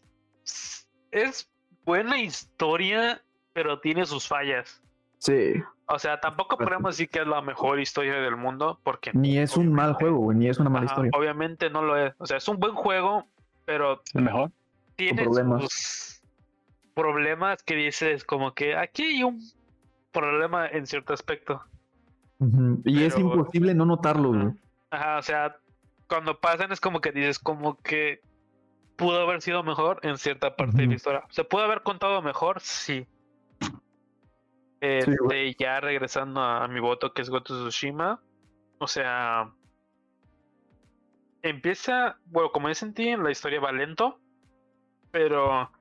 es buena historia, pero tiene sus fallas. Sí. O sea, tampoco podemos decir que es la mejor historia del mundo, porque... Ni es un mal juego, ni es una mala historia. Obviamente no lo es. O sea, es un buen juego, pero... ¿El mejor? Tiene sus problemas que dices como que aquí hay un problema en cierto aspecto. Y es imposible no notarlo, Ajá, o sea, cuando pasan es como que dices como que pudo haber sido mejor en cierta parte de la historia. ¿Se pudo haber contado mejor? Sí. Este, ya regresando a, mi voto que es Goto Tsushima. O sea, empieza, bueno, como yo sentí, la historia va lento, pero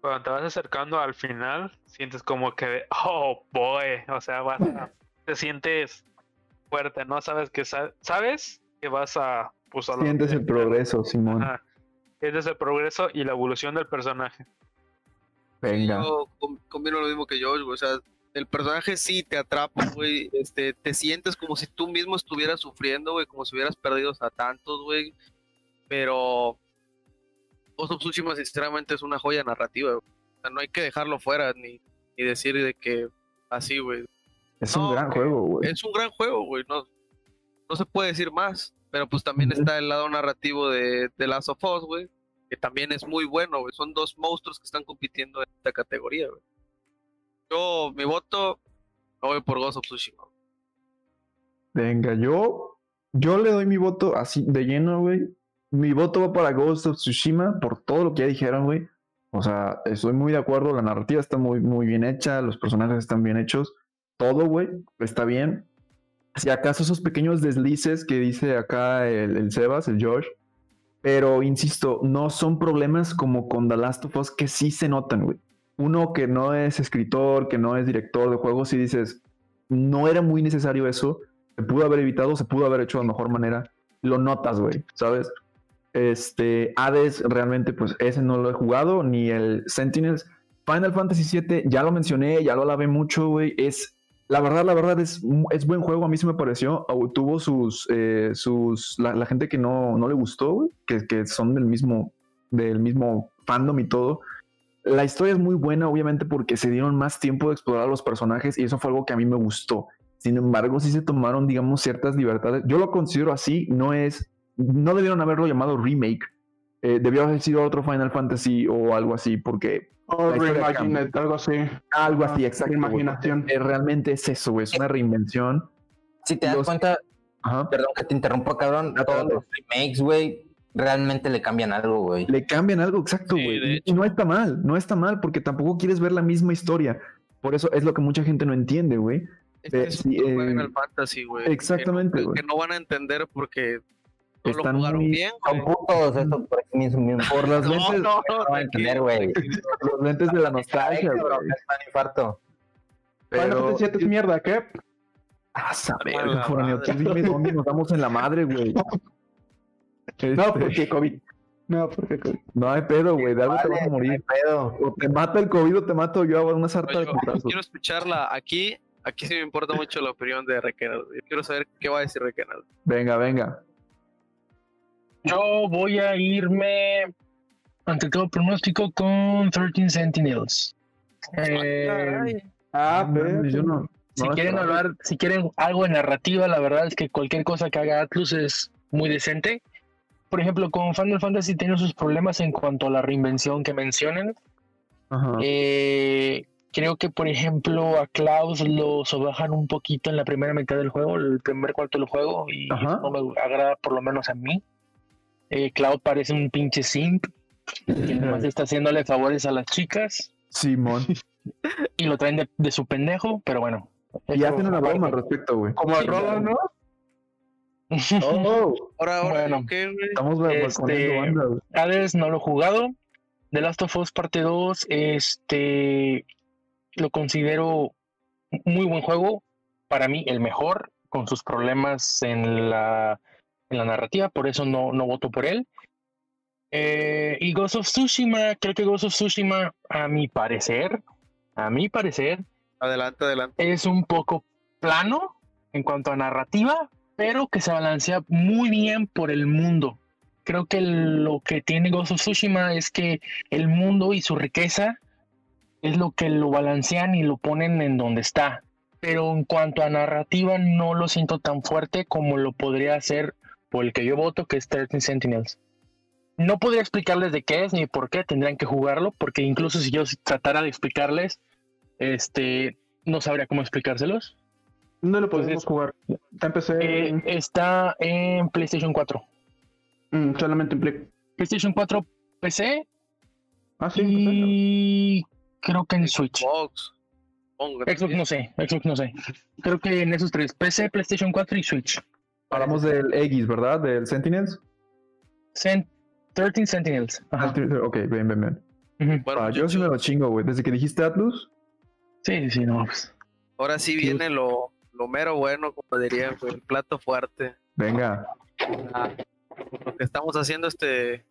cuando te vas acercando al final, sientes como que, oh boy, o sea, vas te sientes fuerte, ¿no? Sabes que sabes que vas a... Pues, sientes el progreso, Simón. Sientes el progreso y la evolución del personaje. Venga. Yo combino lo mismo que yo, o sea, el personaje sí te atrapa, güey, este, te sientes como si tú mismo estuvieras sufriendo, güey, como si hubieras perdido a tantos, güey, pero Ghost of Tsushima sinceramente es una joya narrativa, O sea, no hay que dejarlo fuera ni, ni decir de que así, güey. Es un gran juego, güey. Es un gran juego, güey, no, no se puede decir más, pero pues también está el lado narrativo de, de Last of Us, güey, que también es muy bueno, güey. Son dos monstruos que están compitiendo en esta categoría, güey. Yo, mi voto, no voy por Ghost of Tsushima. Venga, yo, yo le doy mi voto así de lleno, güey. Mi voto va para Ghost of Tsushima por todo lo que ya dijeron, güey. O sea, estoy muy de acuerdo, la narrativa está muy, muy bien hecha, los personajes están bien hechos, todo, güey, está bien. Si acaso esos pequeños deslices que dice acá el, el Sebas, el George, pero insisto, no son problemas como con The Last of Us que sí se notan, güey uno que no es escritor, que no es director de juegos, y dices, no era muy necesario eso, se pudo haber evitado, se pudo haber hecho de mejor manera, lo notas, güey, ¿sabes? Este, Hades realmente, pues ese no lo he jugado, ni el Sentinels. Final Fantasy VII, ya lo mencioné, ya lo alabé mucho, güey, es, la verdad, la verdad es, es buen juego, a mí se me pareció, tuvo sus, eh, sus, la, gente que no, no le gustó, que, que son del mismo, del mismo fandom y todo, la historia es muy buena, obviamente, porque se dieron más tiempo de explorar a los personajes y eso fue algo que a mí me gustó. Sin embargo, sí se tomaron, digamos, ciertas libertades. Yo lo considero así, no es, no debieron haberlo llamado remake. Eh, debió haber sido otro Final Fantasy o algo así, porque o Reimagined, algo así. Algo así, ah, exacto. Imaginación. Eh, realmente es eso, es una reinvención. Si te das cuenta, perdón que te interrumpa, cabrón, todos los remakes, güey, realmente le cambian algo, güey. Le cambian algo, exacto, güey. y no está mal, no está mal, porque tampoco quieres ver la misma historia. Por eso es lo que mucha gente no entiende, güey. Es que es eh, fantasy, güey. Exactamente, güey. Que, no van a entender porque no Están lo jugaron muy... bien, güey. Son putos, eso por mismo. Por las lentes. No, no, no, entender, güey. Los lentes de la nostalgia, güey. Están infarto. Pero... te sientes mierda, ¿qué? Ah, saber, tú dime dónde nos damos en la madre, güey. No, este, porque COVID. No, porque COVID. No hay pedo, güey. De algo te vas a morir. pedo. O te mata el COVID o te mato yo a una sarta de putazos. Quiero escucharla aquí. Aquí sí me importa mucho la opinión de Rekenal. Yo quiero saber qué va a decir Rekenal. Venga, venga. Yo voy a irme ante todo pronóstico con 13 Sentinels. Eh, ah, pero yo no. Si quieren hablar, si quieren algo de narrativa, la verdad es que cualquier cosa que haga Atlus es muy decente por ejemplo, con Final Fantasy tiene sus problemas en cuanto a la reinvención que mencionan. Eh, creo que, por ejemplo, a Klaus lo sobajan un poquito en la primera mitad del juego, el primer cuarto del juego, y no me agrada, por lo menos a mí. Eh, Cloud parece un pinche simp que además está haciéndole favores a las chicas. Simón. Y lo traen de, su pendejo, pero bueno. Y hacen una broma al respecto, güey. Como el Roland, ¿no? Oh, ahora, bueno, estamos este, Hades no lo he jugado. The Last of Us Parte 2, este lo considero muy buen juego. Para mí, el mejor, con sus problemas en la, en la narrativa, por eso no, no voto por él. Eh, y Ghost of Tsushima, creo que Ghost of Tsushima, a mi parecer, a mi parecer, adelante, adelante. Es un poco plano en cuanto a narrativa, pero que se balancea muy bien por el mundo. Creo que lo que tiene Ghost of Tsushima es que el mundo y su riqueza es lo que lo balancean y lo ponen en donde está. Pero en cuanto a narrativa no lo siento tan fuerte como lo podría hacer por el que yo voto, que es 13 Sentinels. No podría explicarles de qué es ni por qué tendrían que jugarlo, porque incluso si yo tratara de explicarles, este, no sabría cómo explicárselos. ¿Dónde lo podemos jugar? Está en eh, está en PlayStation 4. Mm, solamente en Play. PlayStation 4 PC. Ah, sí. Y creo que en Switch. Xbox. Xbox no sé, Xbox no sé. Creo que en esos tres, PC, PlayStation 4 y Switch. Hablamos del Aegis, ¿verdad? Del Sentinels. 13 Sentinels. Ok, bien, bien, bien. bueno, ah, yo sí me lo chingo, güey. Desde que dijiste Atlus. Sí, sí, no. Pues. Ahora sí viene lo, lo mero bueno, como diría, el plato fuerte. Venga. Ah, lo que estamos haciendo este.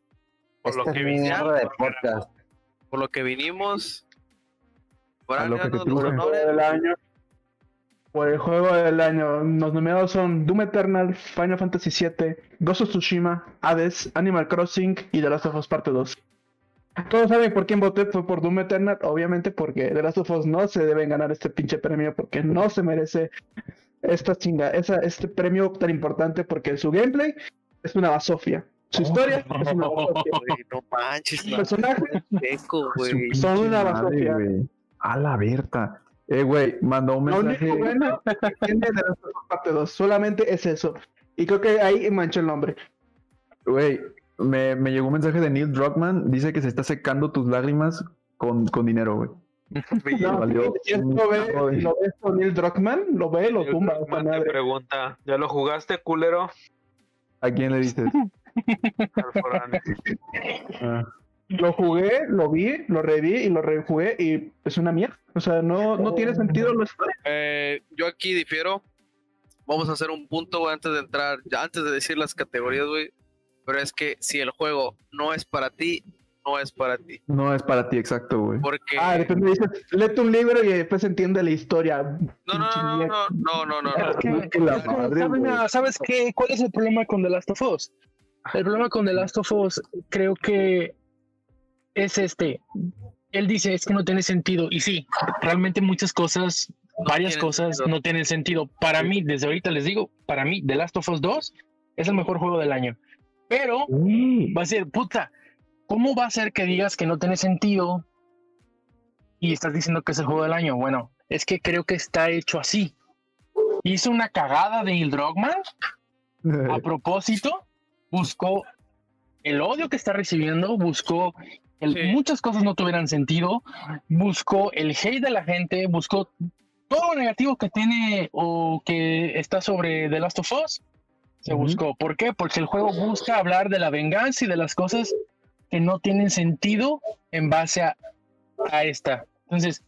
Por lo que vinimos. De podcast. Por lo que vinimos. Por lo que te del año. Por el juego del año, los nominados son Doom Eternal, Final Fantasy VII, Ghost of Tsushima, Hades, Animal Crossing y The Last of Us Parte 2. Todos saben por quién voté, fue por Doom Eternal, obviamente porque The Last of Us no se deben ganar este pinche premio porque no se merece esta chinga, esa, este premio tan importante porque su gameplay es una basofia. Su historia es una basofia. no manches, personajes son una basofia. A la Berta. Eh, güey, mandó un mensaje. Lo único de parte 2, solamente es eso. Y creo que ahí manchó el nombre. Güey, me, me, llegó un mensaje de Neil Druckmann. Dice que se está secando tus lágrimas con, con dinero, güey. No, lo, ve, lo ves con Neil Druckmann, lo ve, lo tumba. Te pregunta, ¿ya lo jugaste, culero? ¿A quién le dices? ah lo jugué, lo vi, lo reví y lo rejugué y es una mierda. O sea, no, no tiene sentido lo eh, Yo aquí difiero. Vamos a hacer un punto, antes de entrar, ya antes de decir las categorías, güey. Pero es que si el juego no es para ti, no es para ti. No es para ti, exacto, güey. Porque... Ah, después me dices, léete un libro y después entiende la historia. No, no, no, no, no, no, no. ¿Sabes, ¿Sabes qué? ¿Cuál es el problema con The Last of Us? El problema con The Last of Us creo que es este. Él dice, es que no tiene sentido. Y sí, realmente muchas cosas, varias cosas no tienen sentido. Para mí, desde ahorita les digo, para mí, The Last of Us 2 es el mejor juego del año. Pero va a ser, puta, ¿cómo va a ser que digas que no tiene sentido y estás diciendo que es el juego del año? Bueno, es que creo que está hecho así. Hizo una cagada de Drogman a propósito, buscó el odio que está recibiendo, buscó muchas cosas no tuvieran sentido, buscó el hate de la gente, buscó todo lo negativo que tiene o que está sobre The Last of Us, se buscó. ¿Por qué? Porque el juego busca hablar de la venganza y de las cosas que no tienen sentido en base a, a esta. Entonces,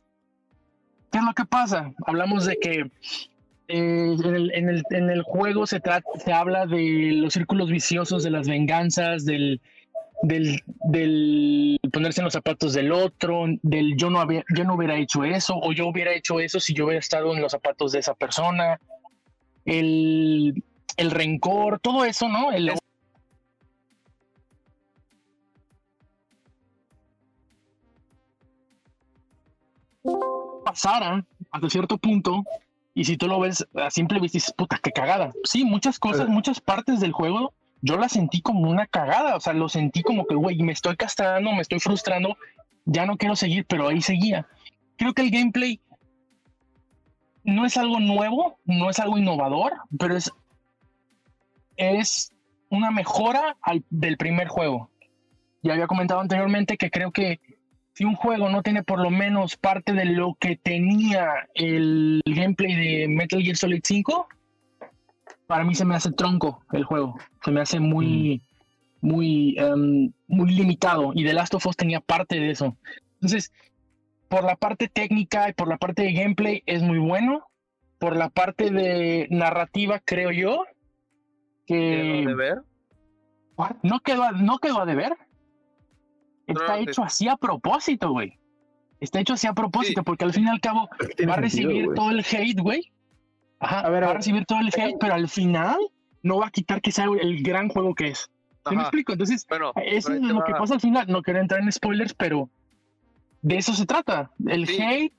¿qué es lo que pasa? Hablamos de que eh, en, el, en, el, en, el, juego se, trata, se habla de los círculos viciosos, de las venganzas, del, del, del, ponerse en los zapatos del otro, del yo no, había, yo no hubiera hecho eso, o yo hubiera hecho eso si yo hubiera estado en los zapatos de esa persona, el, el rencor, todo eso, ¿no? El, pasara hasta cierto punto y si tú lo ves a simple vista dices, puta, qué cagada. Sí, muchas cosas, muchas partes del juego yo la sentí como una cagada, o sea, lo sentí como que, güey, me estoy castrando, me estoy frustrando, ya no quiero seguir, pero ahí seguía. Creo que el gameplay no es algo nuevo, no es algo innovador, pero es, es una mejora del primer juego. Ya había comentado anteriormente que creo que si un juego no tiene por lo menos parte de lo que tenía el gameplay de Metal Gear Solid 5, para mí se me hace tronco el juego. Se me hace muy, mm. muy, em, muy limitado. Y The Last of Us tenía parte de eso. Entonces, por la parte técnica y por la parte de gameplay es muy bueno. Por la parte de narrativa, creo yo que. ¿Quedó de ver? No quedó, a, no quedó a deber. Está hecho así a propósito, güey. Está hecho así a propósito, porque al fin y al cabo va a recibir todo el hate, güey Ajá, a ver, va a, recibir todo el hate, pero al final no va a quitar que sea el gran juego que es. ¿Sí me explico? Entonces, eso es lo que pasa al final. No quiero entrar en spoilers, pero de eso se trata. El hate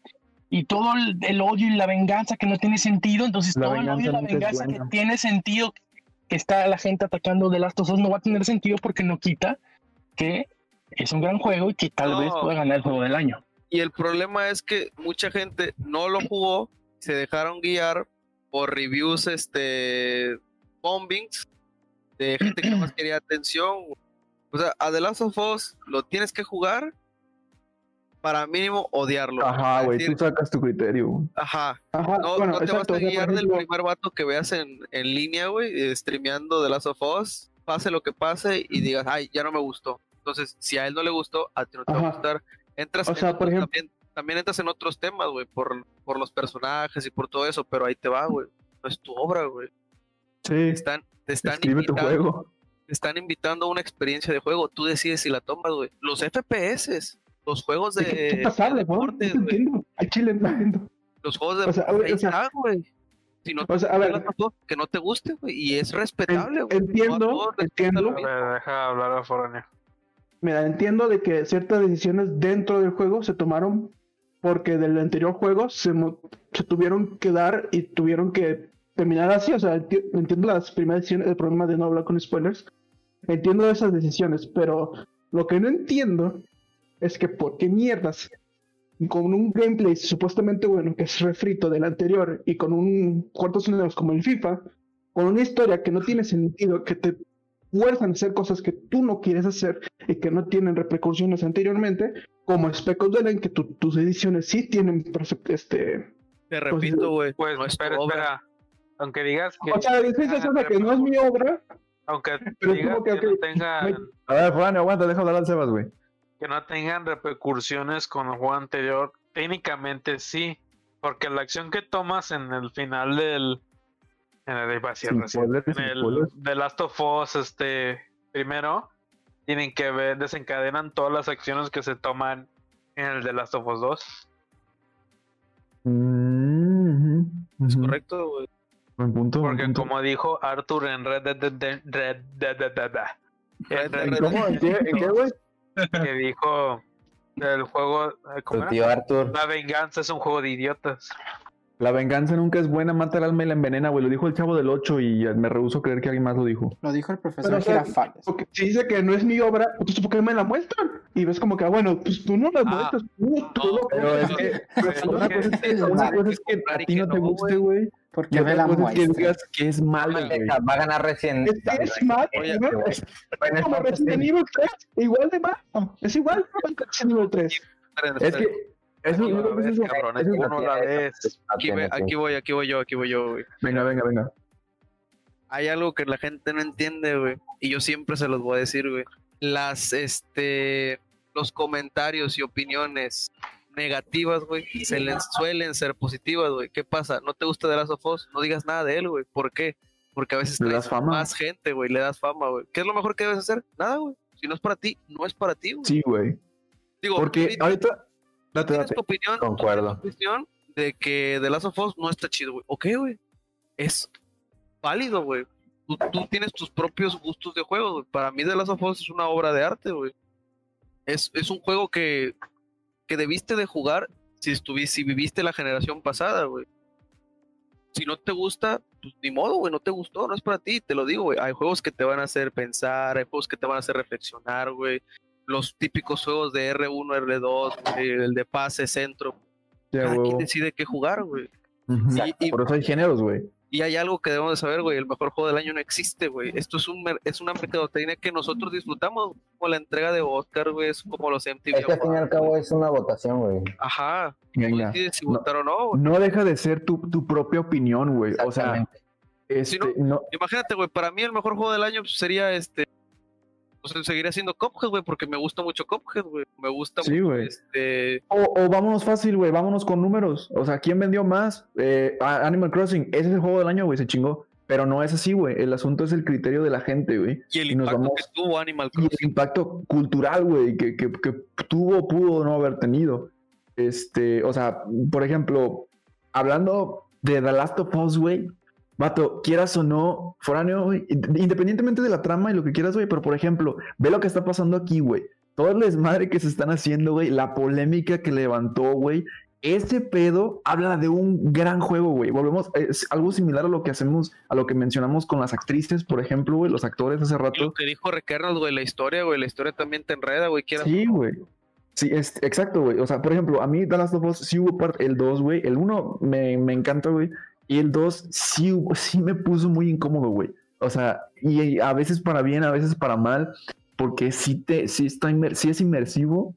y todo el, odio y la venganza que no tiene sentido. Entonces, todo el odio y la venganza que tiene sentido, que está la gente atacando de las cosas, no va a tener sentido porque no quita que es un gran juego y que tal vez pueda ganar el juego del año. Y el problema es que mucha gente no lo jugó, se dejaron guiar por reviews, este, bombings de gente que más quería atención. O sea, a The Last of Us lo tienes que jugar para mínimo odiarlo. Ajá, güey, tú sacas tu criterio. Ajá. Ajá. No, no te vas a guiar del primer vato que veas en, en línea, güey, streameando de Last of Us, pase lo que pase y digas, ay, ya no me gustó. Entonces, si a él no le gustó, a ti no te va a gustar. Entras o sea, por ejemplo... también, entras en otros temas, güey, por, por los personajes y por todo eso, pero ahí te va, güey. No es tu obra, güey. Sí. están, te están invitando, tu juego. Te están invitando a una experiencia de juego. Tú decides si la tomas, güey. Los FPS los juegos de. ¿Qué, pasa, deportes, no entiendo. Chile no Los juegos de. O sea, güey. Si no o sea, a ver, que no te guste, güey. Y es respetable, güey. Entiendo, entiendo. deja hablar a Foráneo. Mira, entiendo de que ciertas decisiones dentro del juego se tomaron porque del anterior juego se, se tuvieron que dar y tuvieron que terminar así. O sea, entiendo las primeras decisiones, el problema de no hablar con spoilers. Entiendo esas decisiones, pero lo que no entiendo es que por qué mierdas con un gameplay supuestamente bueno que es refrito del anterior y con un cuartos números como el FIFA, con una historia que no tiene sentido, que te fuerzan a hacer cosas que tú no quieres hacer y que no tienen repercusiones anteriormente, como Spec en que tus ediciones sí tienen este te repito, güey. Pues, pues espera, espera. Aunque digas que. O sea, dices eso de que no es mi obra. Aunque digas que, no tenga. A ver, Juan, aguanta, deja hablar al Sebas, güey que no tengan repercusiones con el juego anterior, técnicamente sí, porque la acción que tomas en el final del en el, en el de Last of Us este primero tienen que ver desencadenan todas las acciones que se toman en el de Last of Us 2. Mm-hmm. Es correcto, güey. punto, Porque como dijo Arthur en Red Dead Red Dead ¿En qué, güey? que dijo el juego. ¿cómo tío Arthur. La venganza es un juego de idiotas. La venganza nunca es buena, mata al alma y la envenena, güey. Lo dijo el chavo del 8 y me rehuso creer que alguien más lo dijo. Lo dijo el profesor Girafales. si dice que no es mi obra, pues ¿por qué me la muestran? Y ves como que, ah, bueno, pues tú no la ah, muestras. Tú, pero es que, una cosa es que, a ti no te guste, güey. Porque ve la muestra. que digas que es malo, Va a ganar recién. Es, es mal, es como Resident Evil 3, igual de mal. Es igual que Resident Evil 3. Es que eso, es cabrón, es uno la vez. Aquí, aquí voy, aquí voy yo, aquí voy yo, güey. Venga, venga, venga. Hay algo que la gente no entiende, güey. Y yo siempre se los voy a decir, güey. Las, este, los comentarios y opiniones negativas, güey, se les suelen ser positivas, güey. ¿Qué pasa? ¿No te gusta de Last of Us? No digas nada de él, güey. ¿Por qué? Porque a veces le das fama. más gente, güey, le das fama, güey. ¿Qué es lo mejor que debes hacer? Nada, güey. Si no es para ti, no es para ti, güey. Sí, güey. Digo, Porque ahorita Date, date. tu opinión, Concuerdo. de que The Last of Us no está chido, güey. Ok, güey. Es válido, güey. Tú, tienes tus propios gustos de juego, güey. Para mí The Last of Us es una obra de arte, güey. Es, es un juego que, que debiste de jugar si, estuviste, si viviste la generación pasada, güey. Si no te gusta, pues ni modo, güey, no te gustó, no es para ti, te lo digo, güey. Hay juegos que te van a hacer pensar, hay juegos que te van a hacer reflexionar, güey los típicos juegos de R1, R2, el de pase, centro. Yeah, Cada decide qué jugar, güey. Por eso hay géneros, güey. Y hay algo que debemos de saber, güey, el mejor juego del año no existe, güey. Esto es un es una mercadotecnia que nosotros disfrutamos, como la entrega de Oscar, güey, es como los MTV. Es que al fin y al cabo es una votación, güey. Ajá. Venga. si no, o no. No deja de ser tu, tu propia opinión, güey. O sea, este, no, imagínate, güey, para mí el mejor juego del año sería este pues seguiré haciendo Cuphead, güey, porque me gusta mucho Cuphead, güey. Me gusta sí, mucho este. O, vámonos fácil, güey, vámonos con números. O sea, ¿quién vendió más? Eh, Animal Crossing, ese es el juego del año, güey, se chingó. Pero no es así, güey. El asunto es el criterio de la gente, güey. Y el impacto que tuvo Animal Crossing. Y el impacto cultural, güey, que, que, que tuvo, pudo no haber tenido. Este, o sea, por ejemplo, hablando de The Last of Us, güey, Vato, quieras o no, foráneo, independientemente de la trama y lo que quieras, güey, pero por ejemplo, ve lo que está pasando aquí, güey. Todo el desmadre que se están haciendo, güey, la polémica que levantó, güey. Ese pedo habla de un gran juego, güey. Volvemos, es algo similar a lo que hacemos, a lo que mencionamos con las actrices, por ejemplo, güey, los actores hace rato. lo que dijo Recarnos, güey, la historia, güey, la historia también te enreda, güey. Sí, güey. Sí, es, exacto, güey. O sea, por ejemplo, a mí Dallas of Us sí hubo parte, el 2, güey. El 1 me, me encanta, güey. Y el 2 sí, sí me puso muy incómodo, güey. O sea, y a veces para bien, a veces para mal, porque sí, te, sí, está sí es inmersivo,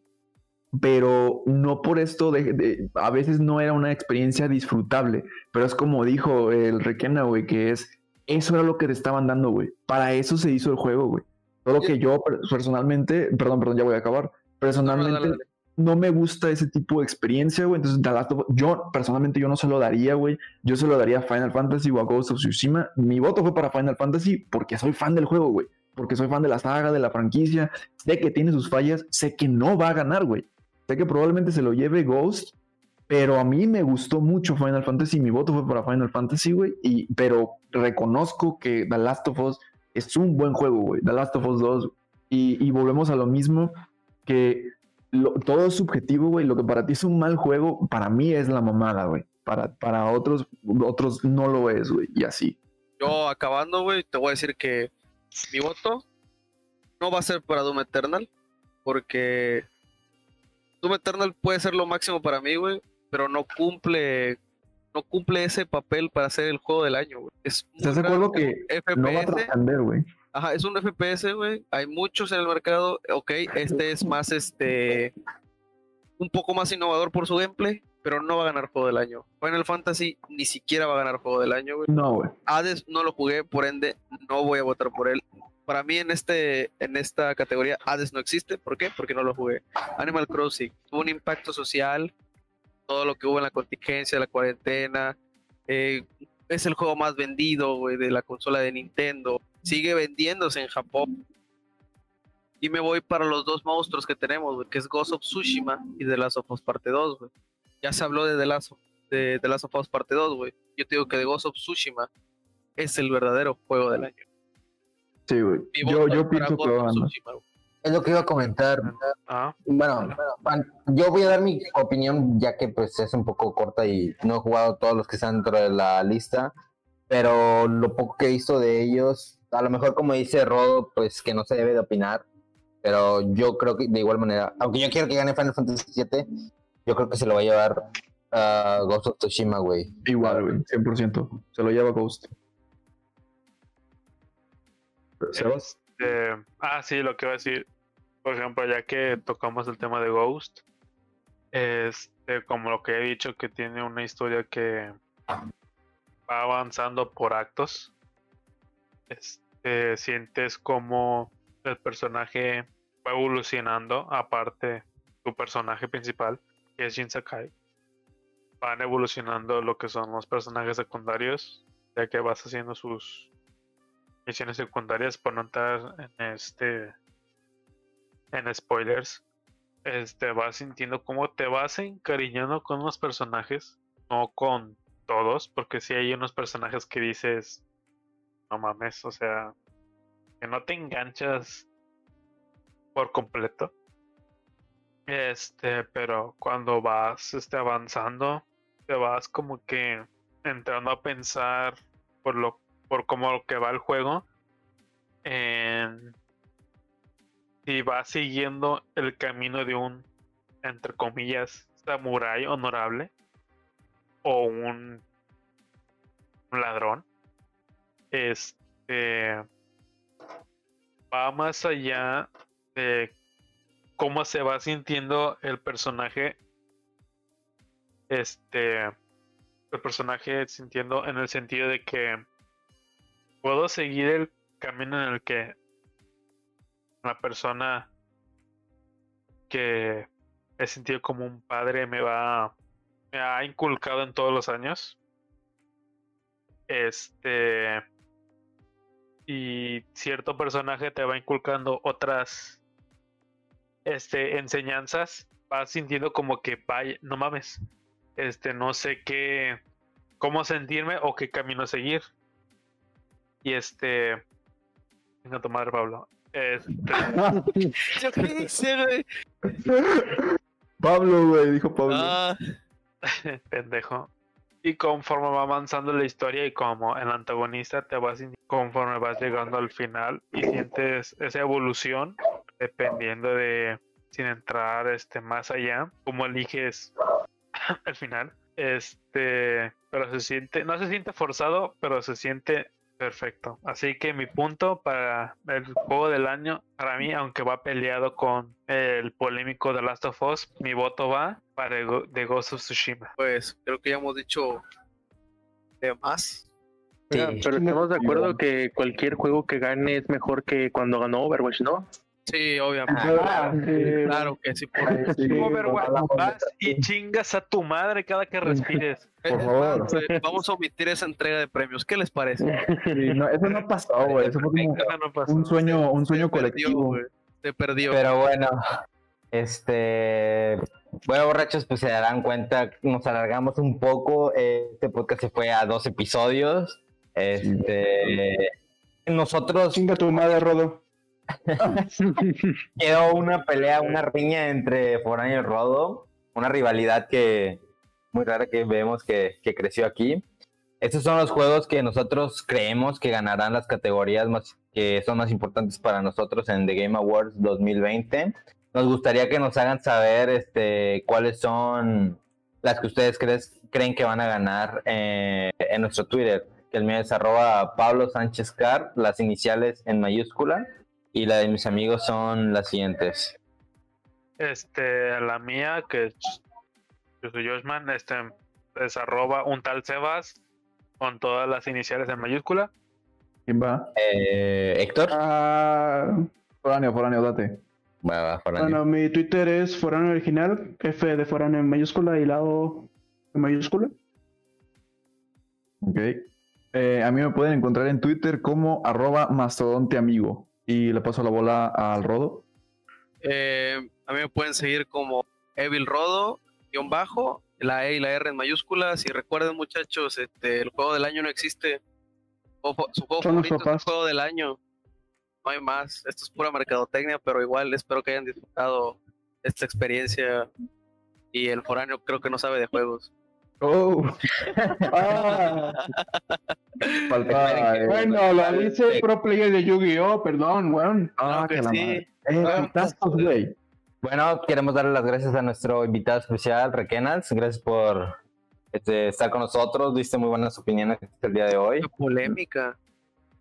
pero no por esto de, a veces no era una experiencia disfrutable, pero es como dijo el Requena, güey, que es eso era lo que te estaban dando, güey. Para eso se hizo el juego, güey. Todo que yo personalmente, perdón, perdón, ya voy a acabar. Personalmente no, me gusta ese tipo de experiencia, güey. Entonces, yo personalmente yo no se lo daría, güey. Yo se lo daría a Final Fantasy o a Ghost of Tsushima. Mi voto fue para Final Fantasy porque soy fan del juego, güey. Porque soy fan de la saga, de la franquicia. Sé que tiene sus fallas, sé que no va a ganar, güey. Sé que probablemente se lo lleve Ghost, pero a mí me gustó mucho Final Fantasy. Mi voto fue para Final Fantasy, güey. Y, pero reconozco que The Last of Us es un buen juego, güey. The Last of Us 2. Y, volvemos a lo mismo, que todo es subjetivo, güey. Lo que para ti es un mal juego, para mí es la mamada, güey. Para, para otros, otros no lo es, güey. Y así. Yo acabando, güey, te voy a decir que mi voto no va a ser para Doom Eternal. Porque Doom Eternal puede ser lo máximo para mí, güey, pero no cumple no cumple ese papel para ser el juego del año, güey. Es ¿Estás de acuerdo que FPS, no va a trascender, güey? Ajá, es un FPS, güey. Hay muchos en el mercado. Ok, este es más, este, un poco más innovador por su gameplay, pero no va a ganar juego del año. Final Fantasy ni siquiera va a ganar juego del año, güey. No, güey. Hades no lo jugué, por ende, no voy a votar por él para mí en este en esta categoría Hades no existe. ¿Por qué? Porque no lo jugué. Animal Crossing tuvo un impacto social, todo lo que hubo en la contingencia, la cuarentena. Eh, es el juego más vendido de la consola de Nintendo. Sigue vendiéndose en Japón. Y me voy para los dos monstruos que tenemos, que es Ghost of Tsushima y The Last of Us Parte 2, Ya se habló de The Last of, de The Last of Us Parte 2, güey. Yo te digo que The Ghost of Tsushima es el verdadero juego del año. Sí, güey. Yo, yo pienso que va a Es lo que iba a comentar. Ah. Bueno, yo voy a dar mi opinión, ya que pues es un poco corta y no he jugado todos los que están dentro de la lista, pero lo poco que he visto de ellos, a lo mejor como dice Rodo, pues que no se debe de opinar, pero yo creo que de igual manera, aunque yo quiero que gane Final Fantasy VII, yo creo que se lo va a llevar a Ghost of Tsushima, güey. Igual, güey, 100%. Se lo lleva Ghost. Este, ah, sí, lo que iba a decir. Por ejemplo, ya que tocamos el tema de Ghost, este, como lo que he dicho, que tiene una historia que va avanzando por actos. Este, sientes como el personaje va evolucionando, aparte tu personaje principal, que es Jin Sakai. Van evolucionando lo que son los personajes secundarios, ya que vas haciendo sus misiones secundarias por no entrar en este en spoilers este vas sintiendo cómo te vas encariñando con los personajes no con todos porque si hay unos personajes que dices no mames o sea que no te enganchas por completo. Este pero cuando vas este avanzando te vas como que entrando a pensar por lo por cómo que va el juego, si va siguiendo el camino de un, entre comillas, samurai honorable o un ladrón, este va más allá de cómo se va sintiendo el personaje este el personaje sintiendo en el sentido de que puedo seguir el camino en el que una persona que he sentido como un padre me va me ha inculcado en todos los años este y cierto personaje te va inculcando otras este enseñanzas vas sintiendo como que vaya no mames este no sé qué cómo sentirme o qué camino seguir y este. Venga tu madre, Pablo. Este... Yo qué hice, güey. Pablo, güey, dijo Pablo. Ah. Pendejo. Y conforme va avanzando la historia y como el antagonista te vas conforme vas llegando al final y sientes esa evolución dependiendo de sin entrar este más allá, como eliges al final. Este, pero se siente, no se siente forzado, pero se siente Perfecto. Así que mi punto para el juego del año, para mí, aunque va peleado con el polémico The Last of Us, mi voto va para The Ghost of Tsushima. Pues creo que ya hemos dicho de más. Sí. pero estamos de acuerdo que cualquier juego que gane es mejor que cuando ganó Overwatch, ¿no? Sí, obviamente. Ah, claro que sí. Por vas y chingas a tu madre cada que respires. Por favor. Vamos a omitir esa entrega de premios. ¿Qué les parece? eso no pasó, güey. Eso fue como un sueño, un sueño colectivo. Se perdió. Pero bueno, este. Bueno, borrachos, pues se darán cuenta, nos alargamos un poco. Este podcast se fue a dos episodios. Este. Nosotros. Chinga tu madre, Rodo. Quedó una pelea, una riña entre Foráneo y Rodo, una rivalidad que muy rara que vemos que, creció aquí. Estos son los juegos que nosotros creemos que ganarán las categorías más, que son más importantes para nosotros en The Game Awards 2020. Nos gustaría que nos hagan saber este, cuáles son las que ustedes creen que van a ganar eh, en nuestro Twitter, que el mío es arroba Pablo Sánchez Car, las iniciales en mayúscula. Y la de mis amigos son las siguientes. Este, la mía, que yo soy Joshman, este, es arroba un tal Sebas con todas las iniciales en mayúscula. ¿Quién va? Eh, Héctor. Uh, foráneo, foráneo, date. Bueno, mi Twitter es foráneo original, F de foráneo en mayúscula y la O en mayúscula. Ok. Eh, a mí me pueden encontrar en Twitter como arroba mastodonte amigo. Y le paso la bola al Rodo. Eh, a mí me pueden seguir como Evil Rodo, guion bajo, la E y la R en mayúsculas. Y recuerden, muchachos, este, el juego del año no existe. Su juego favorito es el juego del año. No hay más. Esto es pura mercadotecnia, pero igual espero que hayan disfrutado esta experiencia. Y el foráneo creo que no sabe de juegos. Oh. ah. bueno, la dice pro player de Yu-Gi-Oh, perdón, weón. Ah, que sí. Eh, bueno, queremos darle las gracias a nuestro invitado especial, Rekenals. Gracias por este, estar con nosotros. Diste muy buenas opiniones el día de hoy. polémica.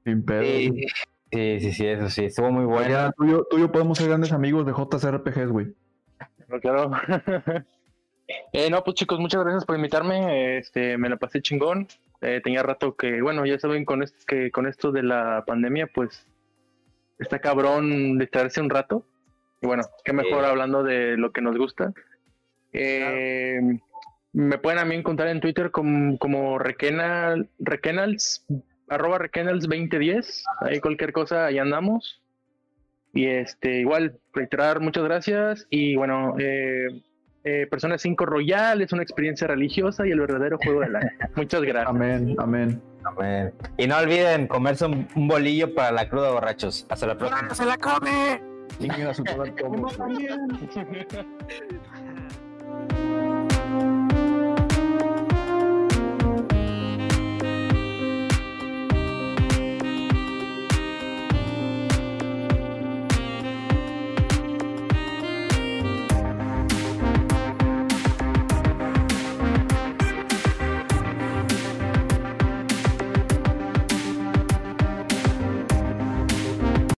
Sin pedo. Sí, sí, sí, eso sí. Estuvo muy buena. Tú y, yo, podemos ser grandes amigos de JCRPGs, güey. No quiero. Eh, no, pues chicos, muchas gracias por invitarme. Este, me la pasé chingón. Eh, tenía rato que, bueno, ya saben con esto, que con esto de la pandemia, pues está cabrón distraerse un rato. Y bueno, qué mejor hablando de lo que nos gusta. Eh, me pueden a mí encontrar en Twitter como, como Rekenal, Rekenals, arroba Rekenals2010. Ahí cualquier cosa, ahí andamos. Y este, igual, reiterar muchas gracias. Y bueno, eh, eh, Persona 5 Royal es una experiencia religiosa y el verdadero juego del año. Muchas gracias. Amén, amén. Amén. Y no olviden comerse un, bolillo para la cruda borrachos. Hasta la próxima. ¡Se la come!